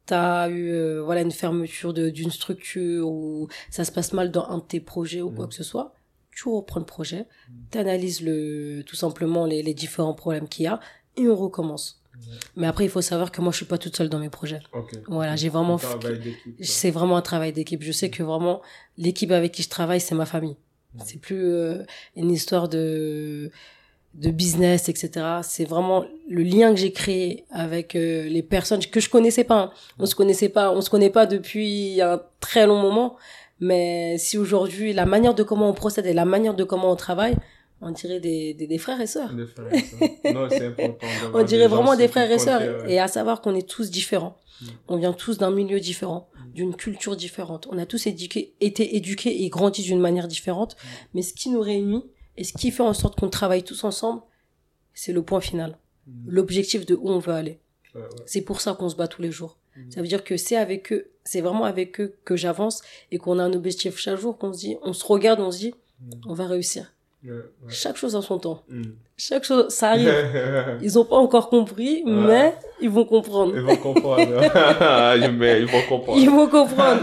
t'as eu euh, voilà une fermeture d'une structure ou ça se passe mal dans un de tes projets ou quoi Mm. que ce soit tu reprends le projet t'analyses le tout simplement les, les différents problèmes qu'il y a et on recommence mais après il faut savoir que moi je suis pas toute seule dans mes projets Ok. Voilà, j'ai vraiment quoi. c'est vraiment un travail d'équipe. Je sais que vraiment l'équipe avec qui je travaille, c'est ma famille. C'est plus euh, une histoire de de business, etc. C'est vraiment le lien que j'ai créé avec euh, les personnes que je connaissais pas. hein. On se connaissait pas, on se connaît pas depuis un très long moment. Mais si aujourd'hui la manière de comment on procède et la manière de comment on travaille, on dirait des, des, des frères et sœurs. Frères et sœurs. Non, c'est important. <laughs> On dirait vraiment des frères et sœurs. ouais. Et à savoir qu'on est tous différents. Mm. On vient tous d'un milieu différent, Mm. d'une culture différente. On a tous éduqué, été éduqués et grandis d'une manière différente. Mm. Mais ce qui nous réunit et ce qui fait en sorte qu'on travaille tous ensemble, c'est le point final. Mm. L'objectif de où on veut aller. Ouais, ouais. C'est pour ça qu'on se bat tous les jours. Mm. Ça veut dire que c'est avec eux, c'est vraiment avec eux que j'avance et qu'on a un objectif chaque jour qu'on se dit, on se regarde, on se dit, Mm. on va réussir. Ouais, ouais. Chaque chose en son temps. Mm. Chaque chose, ça arrive. <laughs> Ils ont pas encore compris, mais ils vont comprendre. Ils vont comprendre. <laughs> <laughs> mais ils vont comprendre. Ils vont comprendre.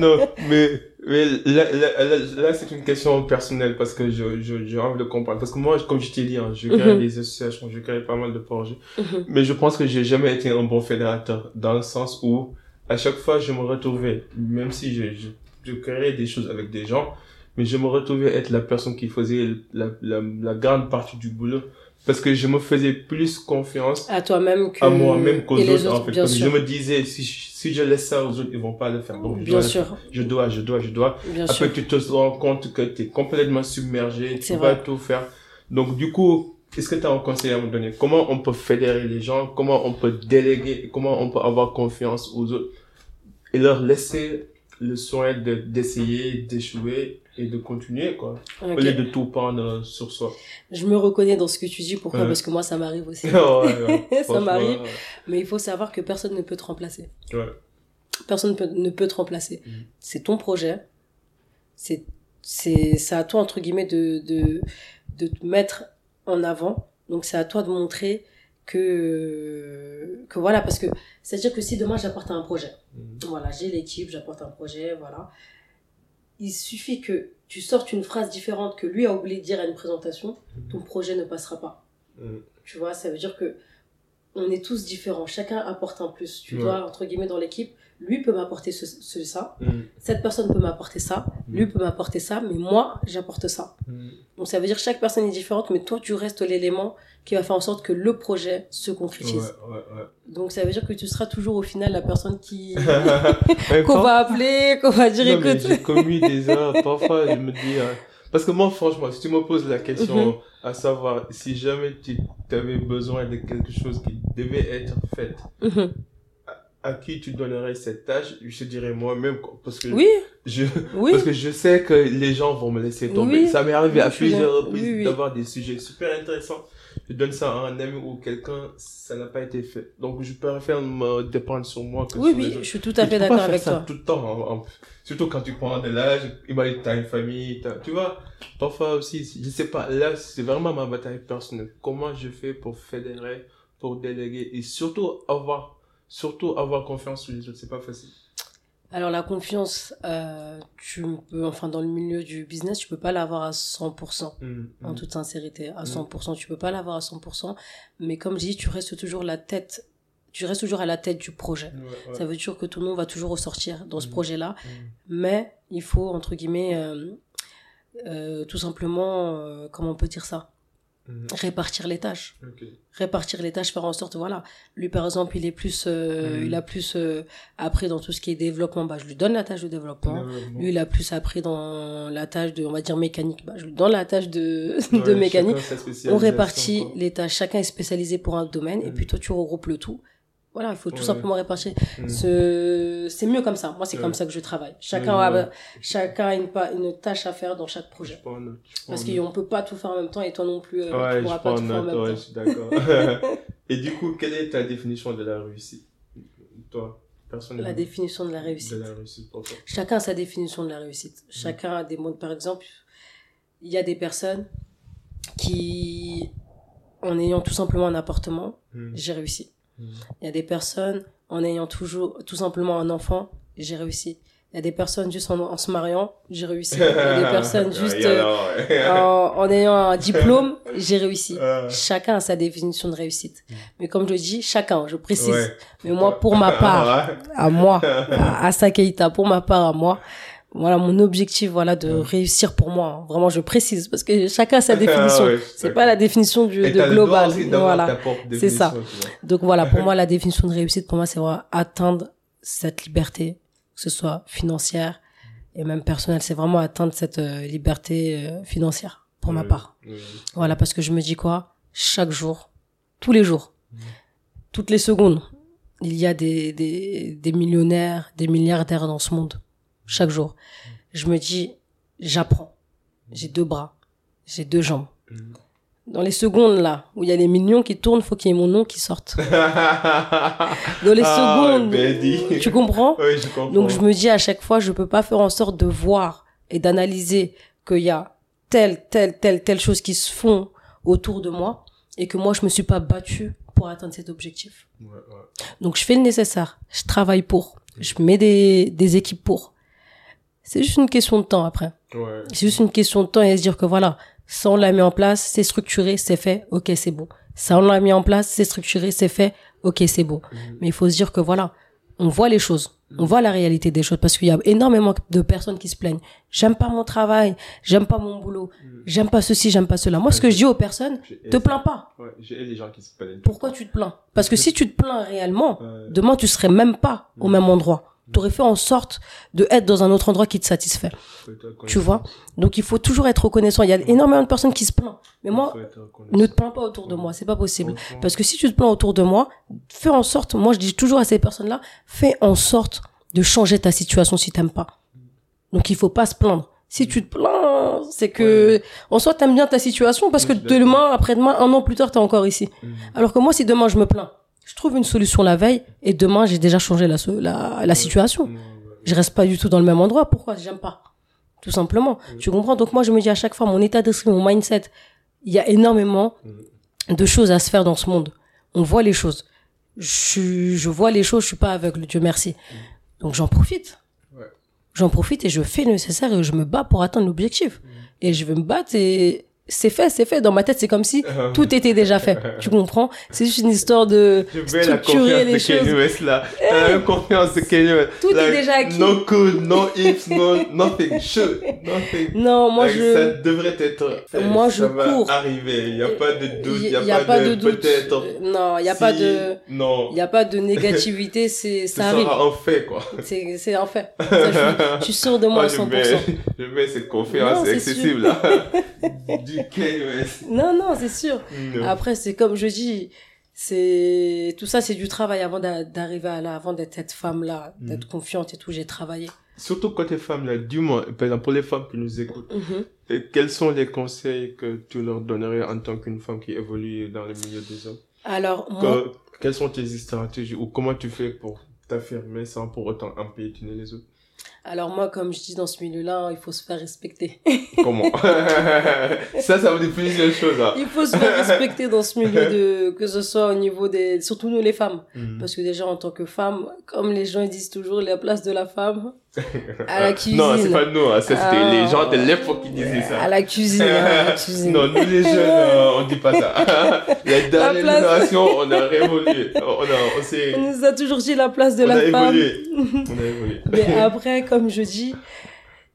non, mais, mais là, là, là, là, c'est une question personnelle parce que je, je, j'ai envie de comprendre. Parce que moi, comme je t'ai dit, hein, je crée Mhm. des associations, je crée pas mal de projets. Mhm. Mais je pense que j'ai jamais été un bon fédérateur dans le sens où à chaque fois je me retrouvais, même si je, je, je créais des choses avec des gens, mais je me retrouvais être la personne qui faisait la, la, la grande partie du boulot parce que je me faisais plus confiance à toi-même que à moi-même qu'aux et les autres, en fait. Parce que je me disais, si, je- si je laisse ça aux autres, ils vont pas le faire. Donc, je bien dois sûr. Je dois, je dois, je dois. bien Après, sûr. tu te rends compte que tu es complètement submergé, tu vas tout faire. Donc, du coup, est-ce que tu as un conseil à me donner? Comment on peut fédérer les gens? Comment on peut déléguer? Comment on peut avoir confiance aux autres? Et leur laisser le soin de d'essayer, d'échouer et de continuer, quoi. Ok. Au lieu de tout prendre sur soi. Je me reconnais dans ce que tu dis. Pourquoi? Ouais. Parce que moi, ça m'arrive aussi. <laughs> Ouais, ouais, <laughs> Ça m'arrive. Mais il faut savoir que personne ne peut te remplacer. Personne ne peut, ne peut te remplacer. Mhm. C'est ton projet. C'est à toi entre guillemets de de de te mettre en avant. Donc c'est à toi de montrer que que voilà parce que c'est à dire que si demain j'apporte un projet Mhm. voilà, j'ai l'équipe, j'apporte un projet, voilà. Il suffit que tu sortes une phrase différente que lui a oublié de dire à une présentation, ton projet ne passera pas. Mhm. Tu vois, ça veut dire que on est tous différents, chacun apporte un plus. Tu dois, entre guillemets, dans l'équipe, lui peut m'apporter ce, ce- ça, Mhm. cette personne peut m'apporter ça, lui Mhm. peut m'apporter ça, mais moi, j'apporte ça. Mhm. Donc ça veut dire que chaque personne est différente, mais toi, tu restes l'élément qui va faire en sorte que le projet se Ouais, concrétise. ouais, ouais. Donc ça veut dire que tu seras toujours au final la personne qui <laughs> qu'on va appeler, qu'on va dire Non, écoute. j'ai commis des erreurs. Parfois, je me dis, euh, parce que moi, franchement, si tu me poses la question, Mhm. à savoir si jamais tu avais besoin de quelque chose qui devait être fait Mhm. À qui tu donnerais cette tâche, je dirais moi-même, parce que Oui, je, oui. parce que je sais que les gens vont me laisser tomber. Oui. Ça m'est arrivé à plusieurs reprises d'avoir des sujets super intéressants. Je donne ça à un ami ou quelqu'un, ça n'a pas été fait. Donc, je préfère me dépendre sur moi que Oui, sur les oui, autres. je suis tout à fait d'accord avec ça toi. tout le temps, en- en- surtout quand tu prends de l'âge, imagine t'as une famille, t'as- tu vois, parfois aussi, je sais pas, là, c'est vraiment ma bataille personnelle. Comment je fais pour fédérer, pour déléguer et surtout avoir, surtout avoir confiance sur les autres, c'est pas facile. Alors la confiance, euh, tu peux, enfin dans le milieu du business, tu peux pas l'avoir à 100%. Mm, en mm. toute sincérité, à Mm. 100%. Tu peux pas l'avoir à 100%, mais comme je dis, tu restes toujours la tête, tu restes toujours à la tête du projet. Ouais, ouais. Ça veut dire que le monde va toujours ressortir dans ce Mm. projet-là, Mm. mais il faut, entre guillemets, euh, euh, tout simplement, euh, comment on peut dire ça? Mm. Répartir les tâches. Ok. Répartir les tâches, faire en sorte, voilà. Lui, par exemple, il est plus, euh, Mm. il a plus euh, appris dans tout ce qui est développement, bah, je lui donne la tâche de développement. Développement. Lui, il a plus appris dans la tâche de, on va dire, mécanique, bah, je lui donne la tâche de, <laughs> de Ouais, mécanique. chacun sa On répartit quoi. les tâches, chacun est spécialisé pour un domaine, et Mm. puis toi tu regroupes le tout. Voilà, il faut tout Ouais. simplement répartir. Mm. Ce... C'est mieux comme ça. Moi, c'est Ouais. comme ça que je travaille. Chacun, Ouais, a, chacun a une, pa- une tâche à faire dans chaque Je projet. prends note, je Parce note. qu'on peut pas tout faire en même temps, et toi non plus, euh, tu je pourras pas tout faire en note, même temps. je suis d'accord. <laughs> <laughs> Et du coup, quelle est ta définition de la réussite? Toi. La définition de la réussite. De la réussite pour toi. Chacun a sa définition de la réussite. Chacun a des mots. Par exemple, il y a des personnes qui, en ayant tout simplement un appartement, Mm. j'ai réussi. Il y a des personnes en ayant toujours tout simplement un enfant, j'ai réussi. Il y a des personnes juste en, en se mariant, j'ai réussi. Il y a des personnes <laughs> juste euh, en, en ayant un diplôme, <laughs> j'ai réussi. Ah. Chacun a sa définition de réussite. Mais comme je dis, chacun, je précise. Ouais. Mais moi, pour ma part, Ouais. à moi, <laughs> à Assa Keita, pour ma part, à moi, voilà mon objectif, voilà, de Ouais. réussir pour moi. hein. Vraiment, je précise parce que chacun a sa <laughs> définition. Ah ouais, C'est pas la définition du, de global. Voilà. C'est ça. définition. Donc voilà, pour moi, la définition de réussite, pour moi, c'est vraiment atteindre cette liberté, que ce soit financière et même personnelle. C'est vraiment atteindre cette euh, liberté euh, financière, pour ma Ouais, part. ouais. Voilà, parce que je me dis quoi? Chaque jour, tous les jours, toutes les secondes, il y a des, des, des millionnaires, des milliardaires dans ce monde. Chaque jour. Je me dis, j'apprends. J'ai deux bras, j'ai deux jambes. Mhm. Dans les secondes là, où il y a les millions qui tournent, faut qu'il y ait mon nom qui sorte. <laughs> Dans les Ah, secondes, ben dit. tu comprends? Oui, je comprends. Donc je me dis à chaque fois, je peux pas faire en sorte de voir et d'analyser qu'il y a telle, telle, telle, telle chose qui se font autour de moi et que moi je me suis pas battue pour atteindre cet objectif. Ouais, ouais. Donc je fais le nécessaire, je travaille pour, je mets des, des équipes pour. C'est juste une question de temps après. Ouais. C'est juste une question de temps et se dire que voilà, ça on l'a mis en place, c'est structuré, c'est fait, ok c'est bon. Ça on l'a mis en place, c'est structuré, c'est fait, ok c'est bon. Mhm. Mais il faut se dire que voilà, on voit les choses, on voit la réalité des choses parce qu'il y a énormément de personnes qui se plaignent. J'aime pas mon travail, j'aime pas mon boulot, Mhm. j'aime pas ceci, j'aime pas cela. Moi ce que je dis aux personnes, te plains pas. Ouais, j'ai les gens qui se plaignent. Pourquoi tu te plains? Parce que si tu te plains réellement, Ouais. demain tu serais même pas au même endroit. Tu aurais fait en sorte de être dans un autre endroit qui te satisfait. Tu vois? Donc il faut toujours être reconnaissant. Il y a énormément de personnes qui se plaignent. Mais moi, ne te plains pas autour de moi, c'est pas possible. Parce que si tu te plains autour de moi, fais en sorte, moi je dis toujours à ces personnes-là, fais en sorte de changer ta situation si t'aimes pas. Donc il faut pas se plaindre. Si tu te plains, c'est que en soi t'aimes bien ta situation parce que demain, après-demain, un an plus tard, t'es encore ici. Mhm. Alors que moi, si demain je me plains, je trouve une solution la veille et demain j'ai déjà changé la, la, la situation. Je reste pas du tout dans le même endroit. Pourquoi? J'aime pas. Tout simplement. Tu comprends? Donc moi, je me dis à chaque fois, mon état d'esprit, mon mindset, il y a énormément de choses à se faire dans ce monde. On voit les choses. Je, je vois les choses, je suis pas aveugle, Dieu merci. Donc j'en profite. J'en profite et je fais le nécessaire et je me bats pour atteindre l'objectif. Et je vais me battre et c'est fait, c'est fait. Dans ma tête, c'est comme si tout était déjà fait. <laughs> Tu comprends? C'est juste une histoire de Je la structurer les de choses. Kanye West là. La confiance de Kanye West. Tout est déjà acquis. No could, no ifs, no nothing. Should, nothing. Non, moi Like, je... Ça devrait être. Moi, je ça va cours. arriver. Il n'y a pas de doute. Il n'y a, pas, de, doute. peut-être. Euh, Non, il y a pas si, de, Non. il y a pas de négativité. C'est, <laughs> Ce ça arrive. sera un fait quoi. C'est, c'est un fait. Ça, je, suis, je suis sûre de moi <laughs> à Moi, je 100%. mets, je mets cette confiance c'est excessive là. <laughs> Non, non, c'est sûr. Non. Après, c'est comme je dis, c'est tout ça, c'est du travail avant d'a- d'arriver à là, avant d'être cette femme-là, Mhm. d'être confiante et tout. J'ai travaillé. Surtout côté femme, là, dis-moi, par exemple, pour les femmes qui nous écoutent, et quels sont les conseils que tu leur donnerais en tant qu'une femme qui évolue dans le milieu des hommes? Alors moi, Que- Quelles sont tes stratégies ou comment tu fais pour t'affirmer sans pour autant empiétiner les autres? Alors moi, comme je dis dans ce milieu-là, il faut se faire respecter. <laughs> Comment <laughs> Ça, ça veut dire plusieurs choses. Hein. il faut se faire respecter dans ce milieu de, <laughs> que ce soit au niveau des, surtout nous les femmes. Mhm. Parce que déjà, en tant que femme, comme les gens ils disent toujours, la place de la femme <laughs> à la cuisine. Non, c'est pas nous, hein. ça c'était Ah. les gens de l'époque qui disaient ça. À la cuisine, hein, à la <laughs> cuisine. Non, nous les jeunes, euh, on dit pas ça. <laughs> la dernière place- génération, on a révolué. On a, on On nous a toujours dit la place de on la a femme. évolué. On a évolué. Mais après, comme je dis,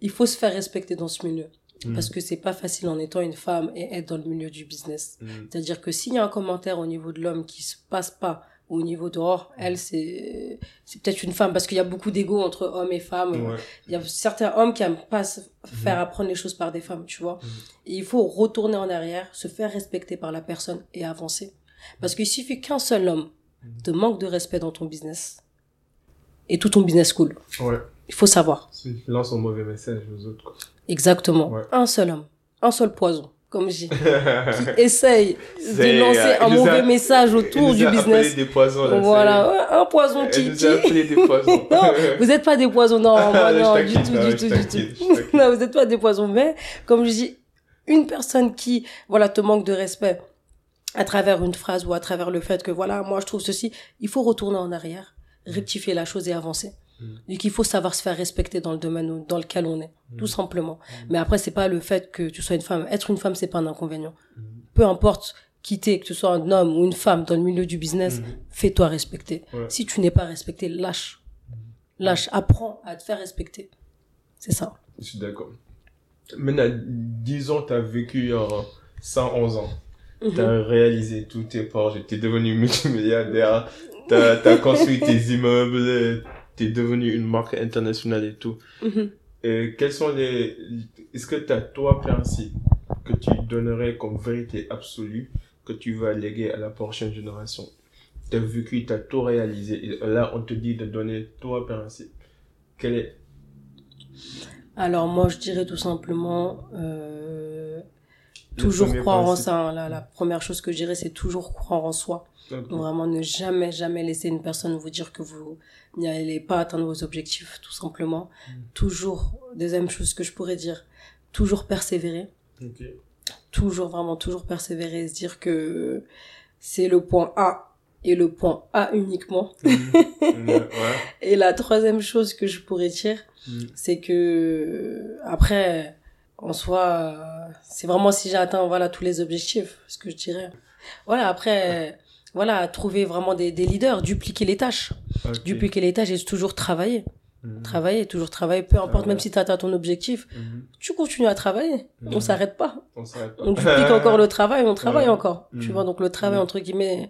il faut se faire respecter dans ce milieu. Mhm. Parce que c'est pas facile en étant une femme et être dans le milieu du business. Mhm. C'est-à-dire que s'il y a un commentaire au niveau de l'homme qui se passe pas au niveau dehors, elle, c'est, c'est peut-être une femme parce qu'il y a beaucoup d'ego entre hommes et femmes. Ouais. Il y a certains hommes qui aiment pas se faire apprendre les choses par des femmes, tu vois. Mhm. Et il faut retourner en arrière, se faire respecter par la personne et avancer. Parce qu'il suffit qu'un seul homme Mhm. te manque de respect dans ton business et tout ton business coule. Ouais. Il faut savoir. Tu lances un mauvais message aux autres, quoi. Exactement. Ouais. Un seul homme. Un seul poison. Comme dis. <laughs> Qui essaye de lancer euh, un il nous a- mauvais message autour du business. des poisons, là. Voilà. Un poison des poisons. <laughs> Non, vous n'êtes pas des poisons, non, <laughs> Je non, taquine, du tout, non, du tout, du tout. Non, vous n'êtes pas des poisons, mais, comme je dis, une personne qui, voilà, te manque de respect à travers une phrase ou à travers le fait que, voilà, moi, je trouve ceci, il faut retourner en arrière, rectifier la chose et avancer. Mm. Et qu'il faut savoir se faire respecter dans le domaine dans lequel on est, Mm. tout simplement. Mais après, c'est pas le fait que tu sois une femme. Être une femme, c'est pas un inconvénient. Mm. Peu importe qui t'es, que tu sois un homme ou une femme dans le milieu du business, Mm. fais-toi respecter. Ouais. Si tu n'es pas respecté, lâche. Lâche, apprends à te faire respecter. C'est ça. Je suis d'accord. Maintenant, disons, tu as vécu euh, 111 ans. Mhm. Tu as réalisé tous tes projets. Tu es devenu multimilliardaire. Tu as, construit tes immeubles. Tu es devenu une marque internationale et tout. Mhm. Et quels sont les... Est-ce que tu as trois principes que tu donnerais comme vérité absolue que tu vas léguer à la prochaine génération? Tu as vécu, tu as tout réalisé. Et là, on te dit de donner trois principes. Quel est... Alors moi, je dirais tout simplement, euh, toujours croire en ça. hein. La, la première chose que je dirais, c'est toujours croire en soi. Ok. Donc, Vraiment, ne jamais, jamais laisser une personne vous dire que vous n'y allez pas atteindre vos objectifs, tout simplement. Mm. Toujours, deuxième chose que je pourrais dire, toujours persévérer. Ok. Toujours, vraiment, toujours persévérer et se dire que c'est le point A et le point A uniquement. Mhm. <laughs> ouais. Et la troisième chose que je pourrais dire, Mhm. c'est que après en soi euh, c'est vraiment si j'ai atteint voilà tous les objectifs ce que je dirais voilà après voilà trouver vraiment des, des leaders dupliquer les tâches Ok. dupliquer les tâches et toujours travailler Mhm. travailler toujours travailler peu importe ouais. même si tu atteins ton objectif Mhm. tu continues à travailler Mhm. on s'arrête pas On s'arrête pas. on duplique encore le travail on travaille Ouais. encore tu Mhm. vois donc le travail Mhm. entre guillemets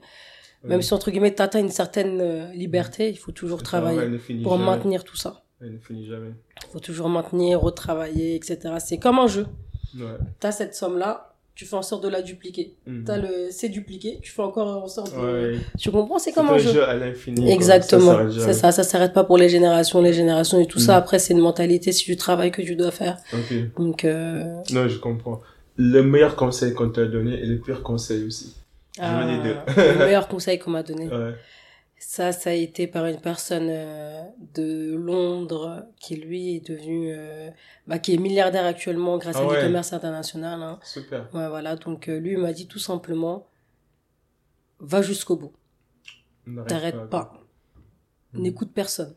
même si entre guillemets t'atteins une certaine euh, liberté il faut toujours Le travail travailler pour maintenir tout ça Elle ne finit jamais. faut toujours maintenir, retravailler, etc. C'est comme un jeu. Ouais. T'as cette somme-là, tu fais en sorte de la dupliquer. Mhm. T'as le, c'est dupliqué, tu fais encore en sorte de... Ouais. Tu comprends? C'est comme un jeu. à l'infini. Exactement. C'est ça, ça s'arrête pas pour les générations, les générations et tout ça. Mhm. Après, c'est une mentalité, c'est du travail que tu dois faire. Ok. Donc, euh, Non, je comprends. Le meilleur conseil qu'on t'a donné et le pire conseil aussi. Je veux les deux. ah, le meilleur conseil qu'on m'a donné. Ouais. Ça, ça a été par une personne euh, de Londres qui, lui, est devenu, euh, bah, qui est milliardaire actuellement grâce Ah à ouais. l'e-commerce international. Hein. Super. Ouais, voilà. Donc, euh, lui, il m'a dit tout simplement, va jusqu'au bout. T'arrêtes pas. Mhm. N'écoute personne.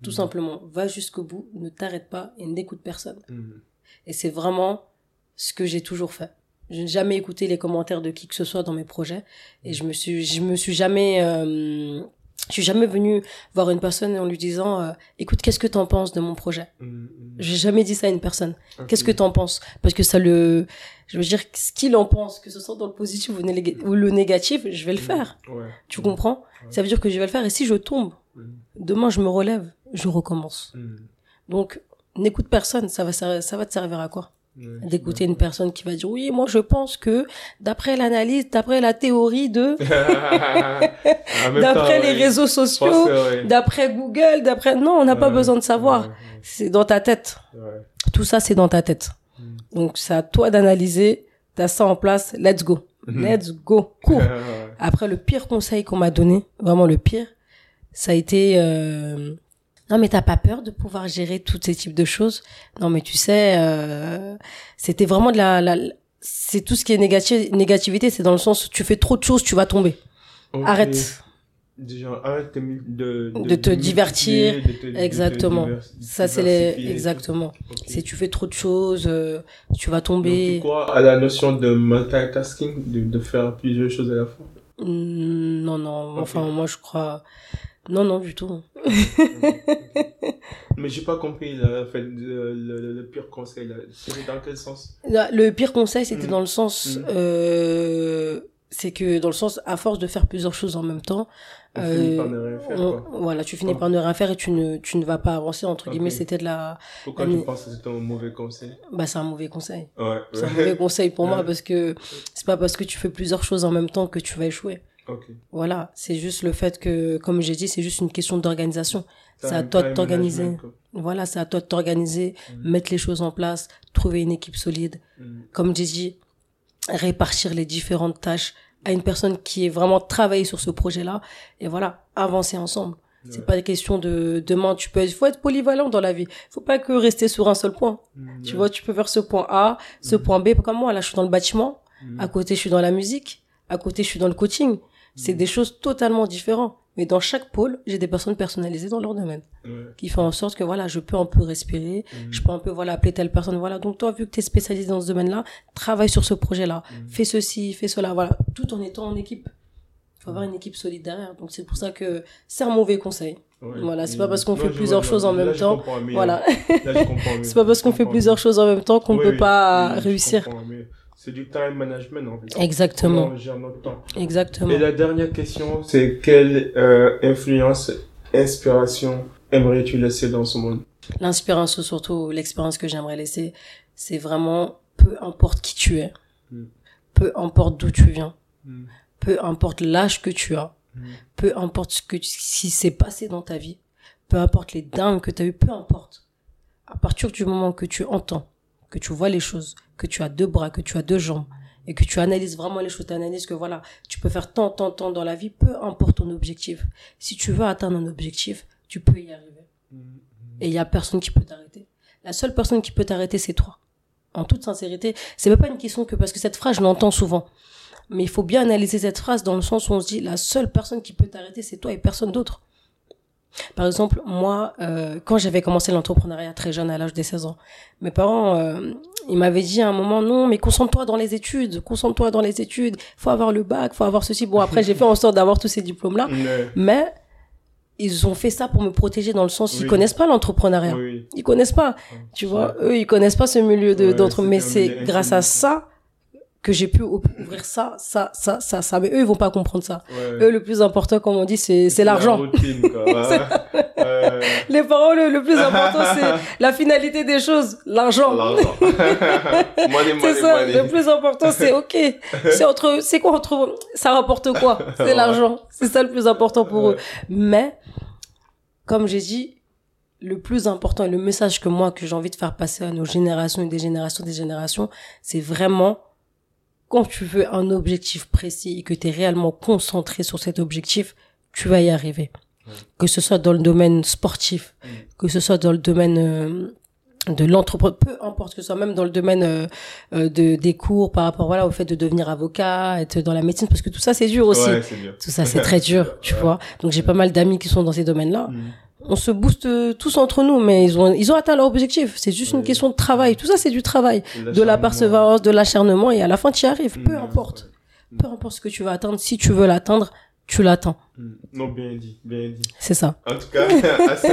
Tout Mhm. simplement, va jusqu'au bout, ne t'arrête pas et n'écoute personne. Mhm. Et c'est vraiment ce que j'ai toujours fait. Je n'ai jamais écouté les commentaires de qui que ce soit dans mes projets et je me suis, je me suis jamais, euh, je suis jamais venue voir une personne en lui disant, euh, écoute, qu'est-ce que t'en penses de mon projet Mhm. Mhm. J'ai jamais dit ça à une personne. Ok. Qu'est-ce que t'en penses? Parce que ça le, je veux dire, ce qu'il en pense, que ce soit dans le positif ou, néga- ou le négatif, je vais le faire. Ouais. Tu comprends? Ouais. Ça veut dire que je vais le faire et si je tombe, demain je me relève, je recommence. Mhm. Donc n'écoute personne, ça va ça va te servir à quoi? Ouais, d'écouter une personne qui va dire oui moi je pense que d'après l'analyse d'après la théorie de <laughs> même d'après les ouais, réseaux sociaux d'après Google d'après non on n'a pas Ouais, besoin de savoir. ouais, c'est dans ta tête. Tout ça c'est dans ta tête. Mm. donc c'est à toi d'analyser t'as ça en place let's go. Mhm. let's go. Cours <laughs> après le pire conseil qu'on m'a donné vraiment le pire ça a été euh, non mais t'as pas peur de pouvoir gérer tous ces types de choses? Non mais tu sais euh, c'était vraiment de la, la c'est tout ce qui est négatif négativité c'est dans le sens tu fais trop de choses tu vas tomber Ok. arrête Déjà, arrête de, de, De te divertir. de te- de te Exactement. divers- ça c'est les exactement tout. Ok. c'est tu fais trop de choses euh, tu vas tomber tu crois à la notion de multitasking, de, de faire plusieurs choses à la fois? Non non Ok. enfin moi je crois non non du tout <laughs> Mais j'ai pas compris fait, le, le, le pire conseil. C'est dans quel sens? Le pire conseil, c'était Mm. dans le sens, Mm. euh, c'est que dans le sens, à force de faire plusieurs choses en même temps, On Euh, finit par ne rien faire. on- Quoi. voilà, tu finis Oh. par ne rien faire et tu ne, tu ne vas pas avancer entre guillemets. Ok. C'était de la, Pourquoi Mais- tu penses que c'est un mauvais conseil? Bah c'est un mauvais conseil. Ouais. C'est un mauvais <laughs> conseil pour moi parce que c'est pas parce que tu fais plusieurs choses en même temps que tu vas échouer. Ok. Voilà, c'est juste le fait que, comme j'ai dit, c'est juste une question d'organisation. C'est à toi de t'organiser. Voilà, c'est à toi de t'organiser, Mm. mettre les choses en place, trouver une équipe solide. Mm. comme j'ai dit, répartir les différentes tâches à une personne qui est vraiment travaillé sur ce projet-là et voilà, avancer ensemble. C'est Ouais. pas question de demain tu peux il faut être polyvalent dans la vie. Faut pas que rester sur un seul point. Mm, Tu vois, tu peux faire ce point A, ce Mhm. point B comme moi là je suis dans le bâtiment, Mm. à côté je suis dans la musique, à côté je suis dans le coaching. C'est Mhm. des choses totalement différentes. Mais dans chaque pôle, j'ai des personnes personnalisées dans leur domaine Ouais. qui font en sorte que voilà, je peux un peu respirer, Mm. je peux un peu voilà appeler telle personne voilà donc toi vu que tu es spécialisé dans ce domaine-là travaille sur ce projet-là Mm. fais ceci fais cela voilà tout en étant en équipe il faut avoir une équipe solide derrière donc c'est pour ça que c'est un mauvais conseil Ouais. Voilà, c'est Mm. pas parce qu'on fait plusieurs choses en même temps. voilà <laughs> c'est pas parce qu'on fait plusieurs choses en même temps qu'on peut pas réussir. C'est du time management en fait. exactement on gère notre temps. exactement Et la dernière question, c'est quelle euh, influence, inspiration aimerais-tu laisser dans ce monde? L'inspiration surtout l'expérience que j'aimerais laisser c'est vraiment peu importe qui tu es Mm. peu importe d'où tu viens Mm. peu importe l'âge que tu as Mm. peu importe ce que si s'est passé dans ta vie, peu importe les dingues que tu as eu, peu importe. À partir du moment que tu entends, que tu vois les choses, que tu as deux bras, que tu as deux jambes, et que tu analyses vraiment les choses, tu analyses que voilà, tu peux faire tant, tant, tant dans la vie, peu importe ton objectif. Si tu veux atteindre un objectif, tu peux y arriver. Mm. Et il y a personne qui peut t'arrêter. La seule personne qui peut t'arrêter, c'est toi. En toute sincérité, c'est même pas une question que parce que cette phrase, je l'entends souvent. Mais il faut bien analyser cette phrase dans le sens où on se dit la seule personne qui peut t'arrêter, c'est toi et personne d'autre. Par exemple, moi, euh, quand j'avais commencé l'entrepreneuriat très jeune, à l'âge des 16 ans, mes parents, euh, ils m'avaient dit à un moment, non, mais concentre-toi dans les études, concentre-toi dans les études, faut avoir le bac, faut avoir ceci. Bon, après, j'ai fait en sorte d'avoir tous ces diplômes-là, <laughs> Ouais. mais ils ont fait ça pour me protéger dans le sens, ils Oui. connaissent pas l'entrepreneuriat. Oui. Ils connaissent pas. Tu vois, eux, ils connaissent pas ce milieu de Ouais, d'entre, mais c'est grâce à ça que j'ai pu ou- ouvrir ça, ça, ça, ça, ça. Mais eux, ils vont pas comprendre ça. Ouais. Eux, le plus important, comme on dit, c'est, c'est l'argent. La. <laughs> <laughs> Les parents, le, plus important, c'est <laughs> la finalité des choses, l'argent. C'est ça. money. Le plus important, c'est ok. C'est entre, c'est quoi entre, ça rapporte quoi? C'est Ouais. l'argent. C'est ça le plus important pour eux. Ouais. Mais, comme j'ai dit, le plus important et le message que moi, que j'ai envie de faire passer à nos générations et des générations des générations, c'est vraiment quand tu veux un objectif précis et que tu es réellement concentré sur cet objectif, tu vas y arriver. Ouais. Que ce soit dans le domaine sportif, Mm. que ce soit dans le domaine euh, de l'entreprise, peu importe que ce soit même dans le domaine euh, euh, de des cours par rapport voilà au fait de devenir avocat, être dans la médecine parce que tout ça c'est dur aussi. Ouais, bien. Tout ça c'est <laughs> très dur, tu Ouais. vois. Donc j'ai pas mal d'amis qui sont dans ces domaines-là Mm. On se booste tous entre nous, mais ils ont, ils ont atteint leur objectif. C'est juste une Oui. question de travail. Tout ça, c'est du travail, de la persévérance, de l'acharnement, et à la fin, tu y arrives. Peu Mm. importe. Peu importe ce que tu vas atteindre. Si tu veux l'atteindre, tu l'atteins. Mm. Non, bien dit, bien dit. C'est ça. En tout cas, <laughs> assez,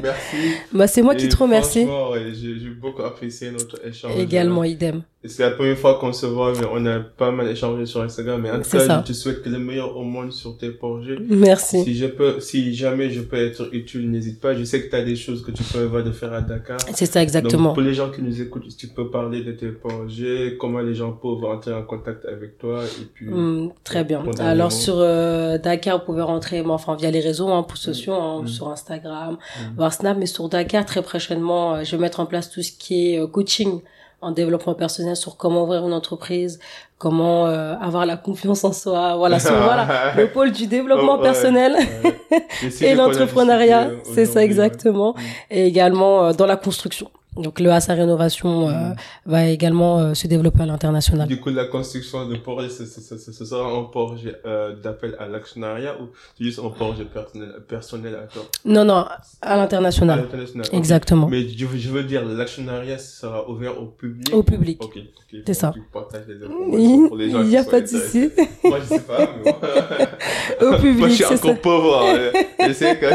merci. Bah, c'est moi qui te remercie. Ouais, j'ai beaucoup apprécié notre échange. Également, idem. C'est la première fois qu'on se voit, mais on a pas mal échangé sur Instagram. Mais en tout cas, ça. je te souhaite le meilleur au monde sur tes projets. Merci. Si je peux, si jamais je peux être utile, n'hésite pas. Je sais que tu as des choses que tu prévois de faire à Dakar. C'est ça, exactement. Donc, pour les gens qui nous écoutent, tu peux parler de tes projets, comment les gens peuvent entrer en contact avec toi, et puis. Hmm, très bien. Alors sur euh, Dakar, vous pouvez rentrer, enfin via les réseaux, hein, pour sociaux, hein, Mm. sur Instagram, Mm. voir Snap, mais sur Dakar très prochainement, euh, je vais mettre en place tout ce qui est euh, coaching en développement personnel sur comment ouvrir une entreprise, comment euh, avoir la confiance en soi, voilà, <laughs> sur voilà le pôle du développement Oh, ouais, personnel ouais. <laughs> Et si et l'entrepreneuriat, c'est ça exactement, ouais. et également euh, dans la construction. Donc le Asa Rénovation euh, Mm. va également euh, se développer à l'international. Du coup, la construction de projet, ce, sera un projet euh, d'appel à l'actionnariat ou juste un projet personnel, personnel à toi Non, non, à À l'international. l'international. ok. Exactement. Mais je, je veux dire, l'actionnariat sera ouvert au public? Au public. Ok, ok. C'est ça. Tu partages les Il informations pour les gens n'y a pas de souci. Moi, je sais pas, mais <laughs> Au moi, je public, suis encore ça. pauvre. hein. Je sais que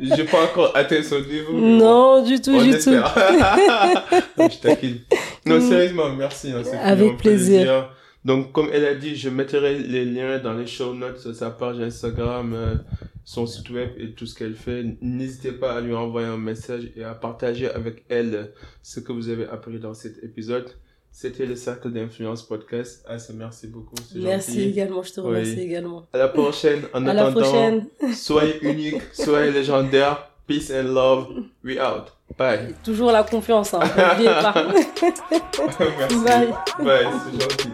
<laughs> j'ai pas encore atteint ce niveau. mais bon. Non, du tout, On du tout. espère. <laughs> Non, <laughs> je taquine. Non, sérieusement, merci. hein, Avec un plaisir. Donc, comme elle a dit, je mettrai les liens dans les show notes, sa page Instagram, euh, son site web et tout ce qu'elle fait. N'hésitez pas à lui envoyer un message et à partager avec elle ce que vous avez appris dans cet épisode. C'était le Cercle d'Influence Podcast. Ah, merci beaucoup. Merci gentil. également, je te remercie Oui. également. À la prochaine. En <laughs> À la attendant, prochaine. soyez unique, soyez légendaire. Peace and love. We out. Bye. Toujours la confiance, hein. Pas. <laughs> Merci. Bye. Bye, c'est gentil.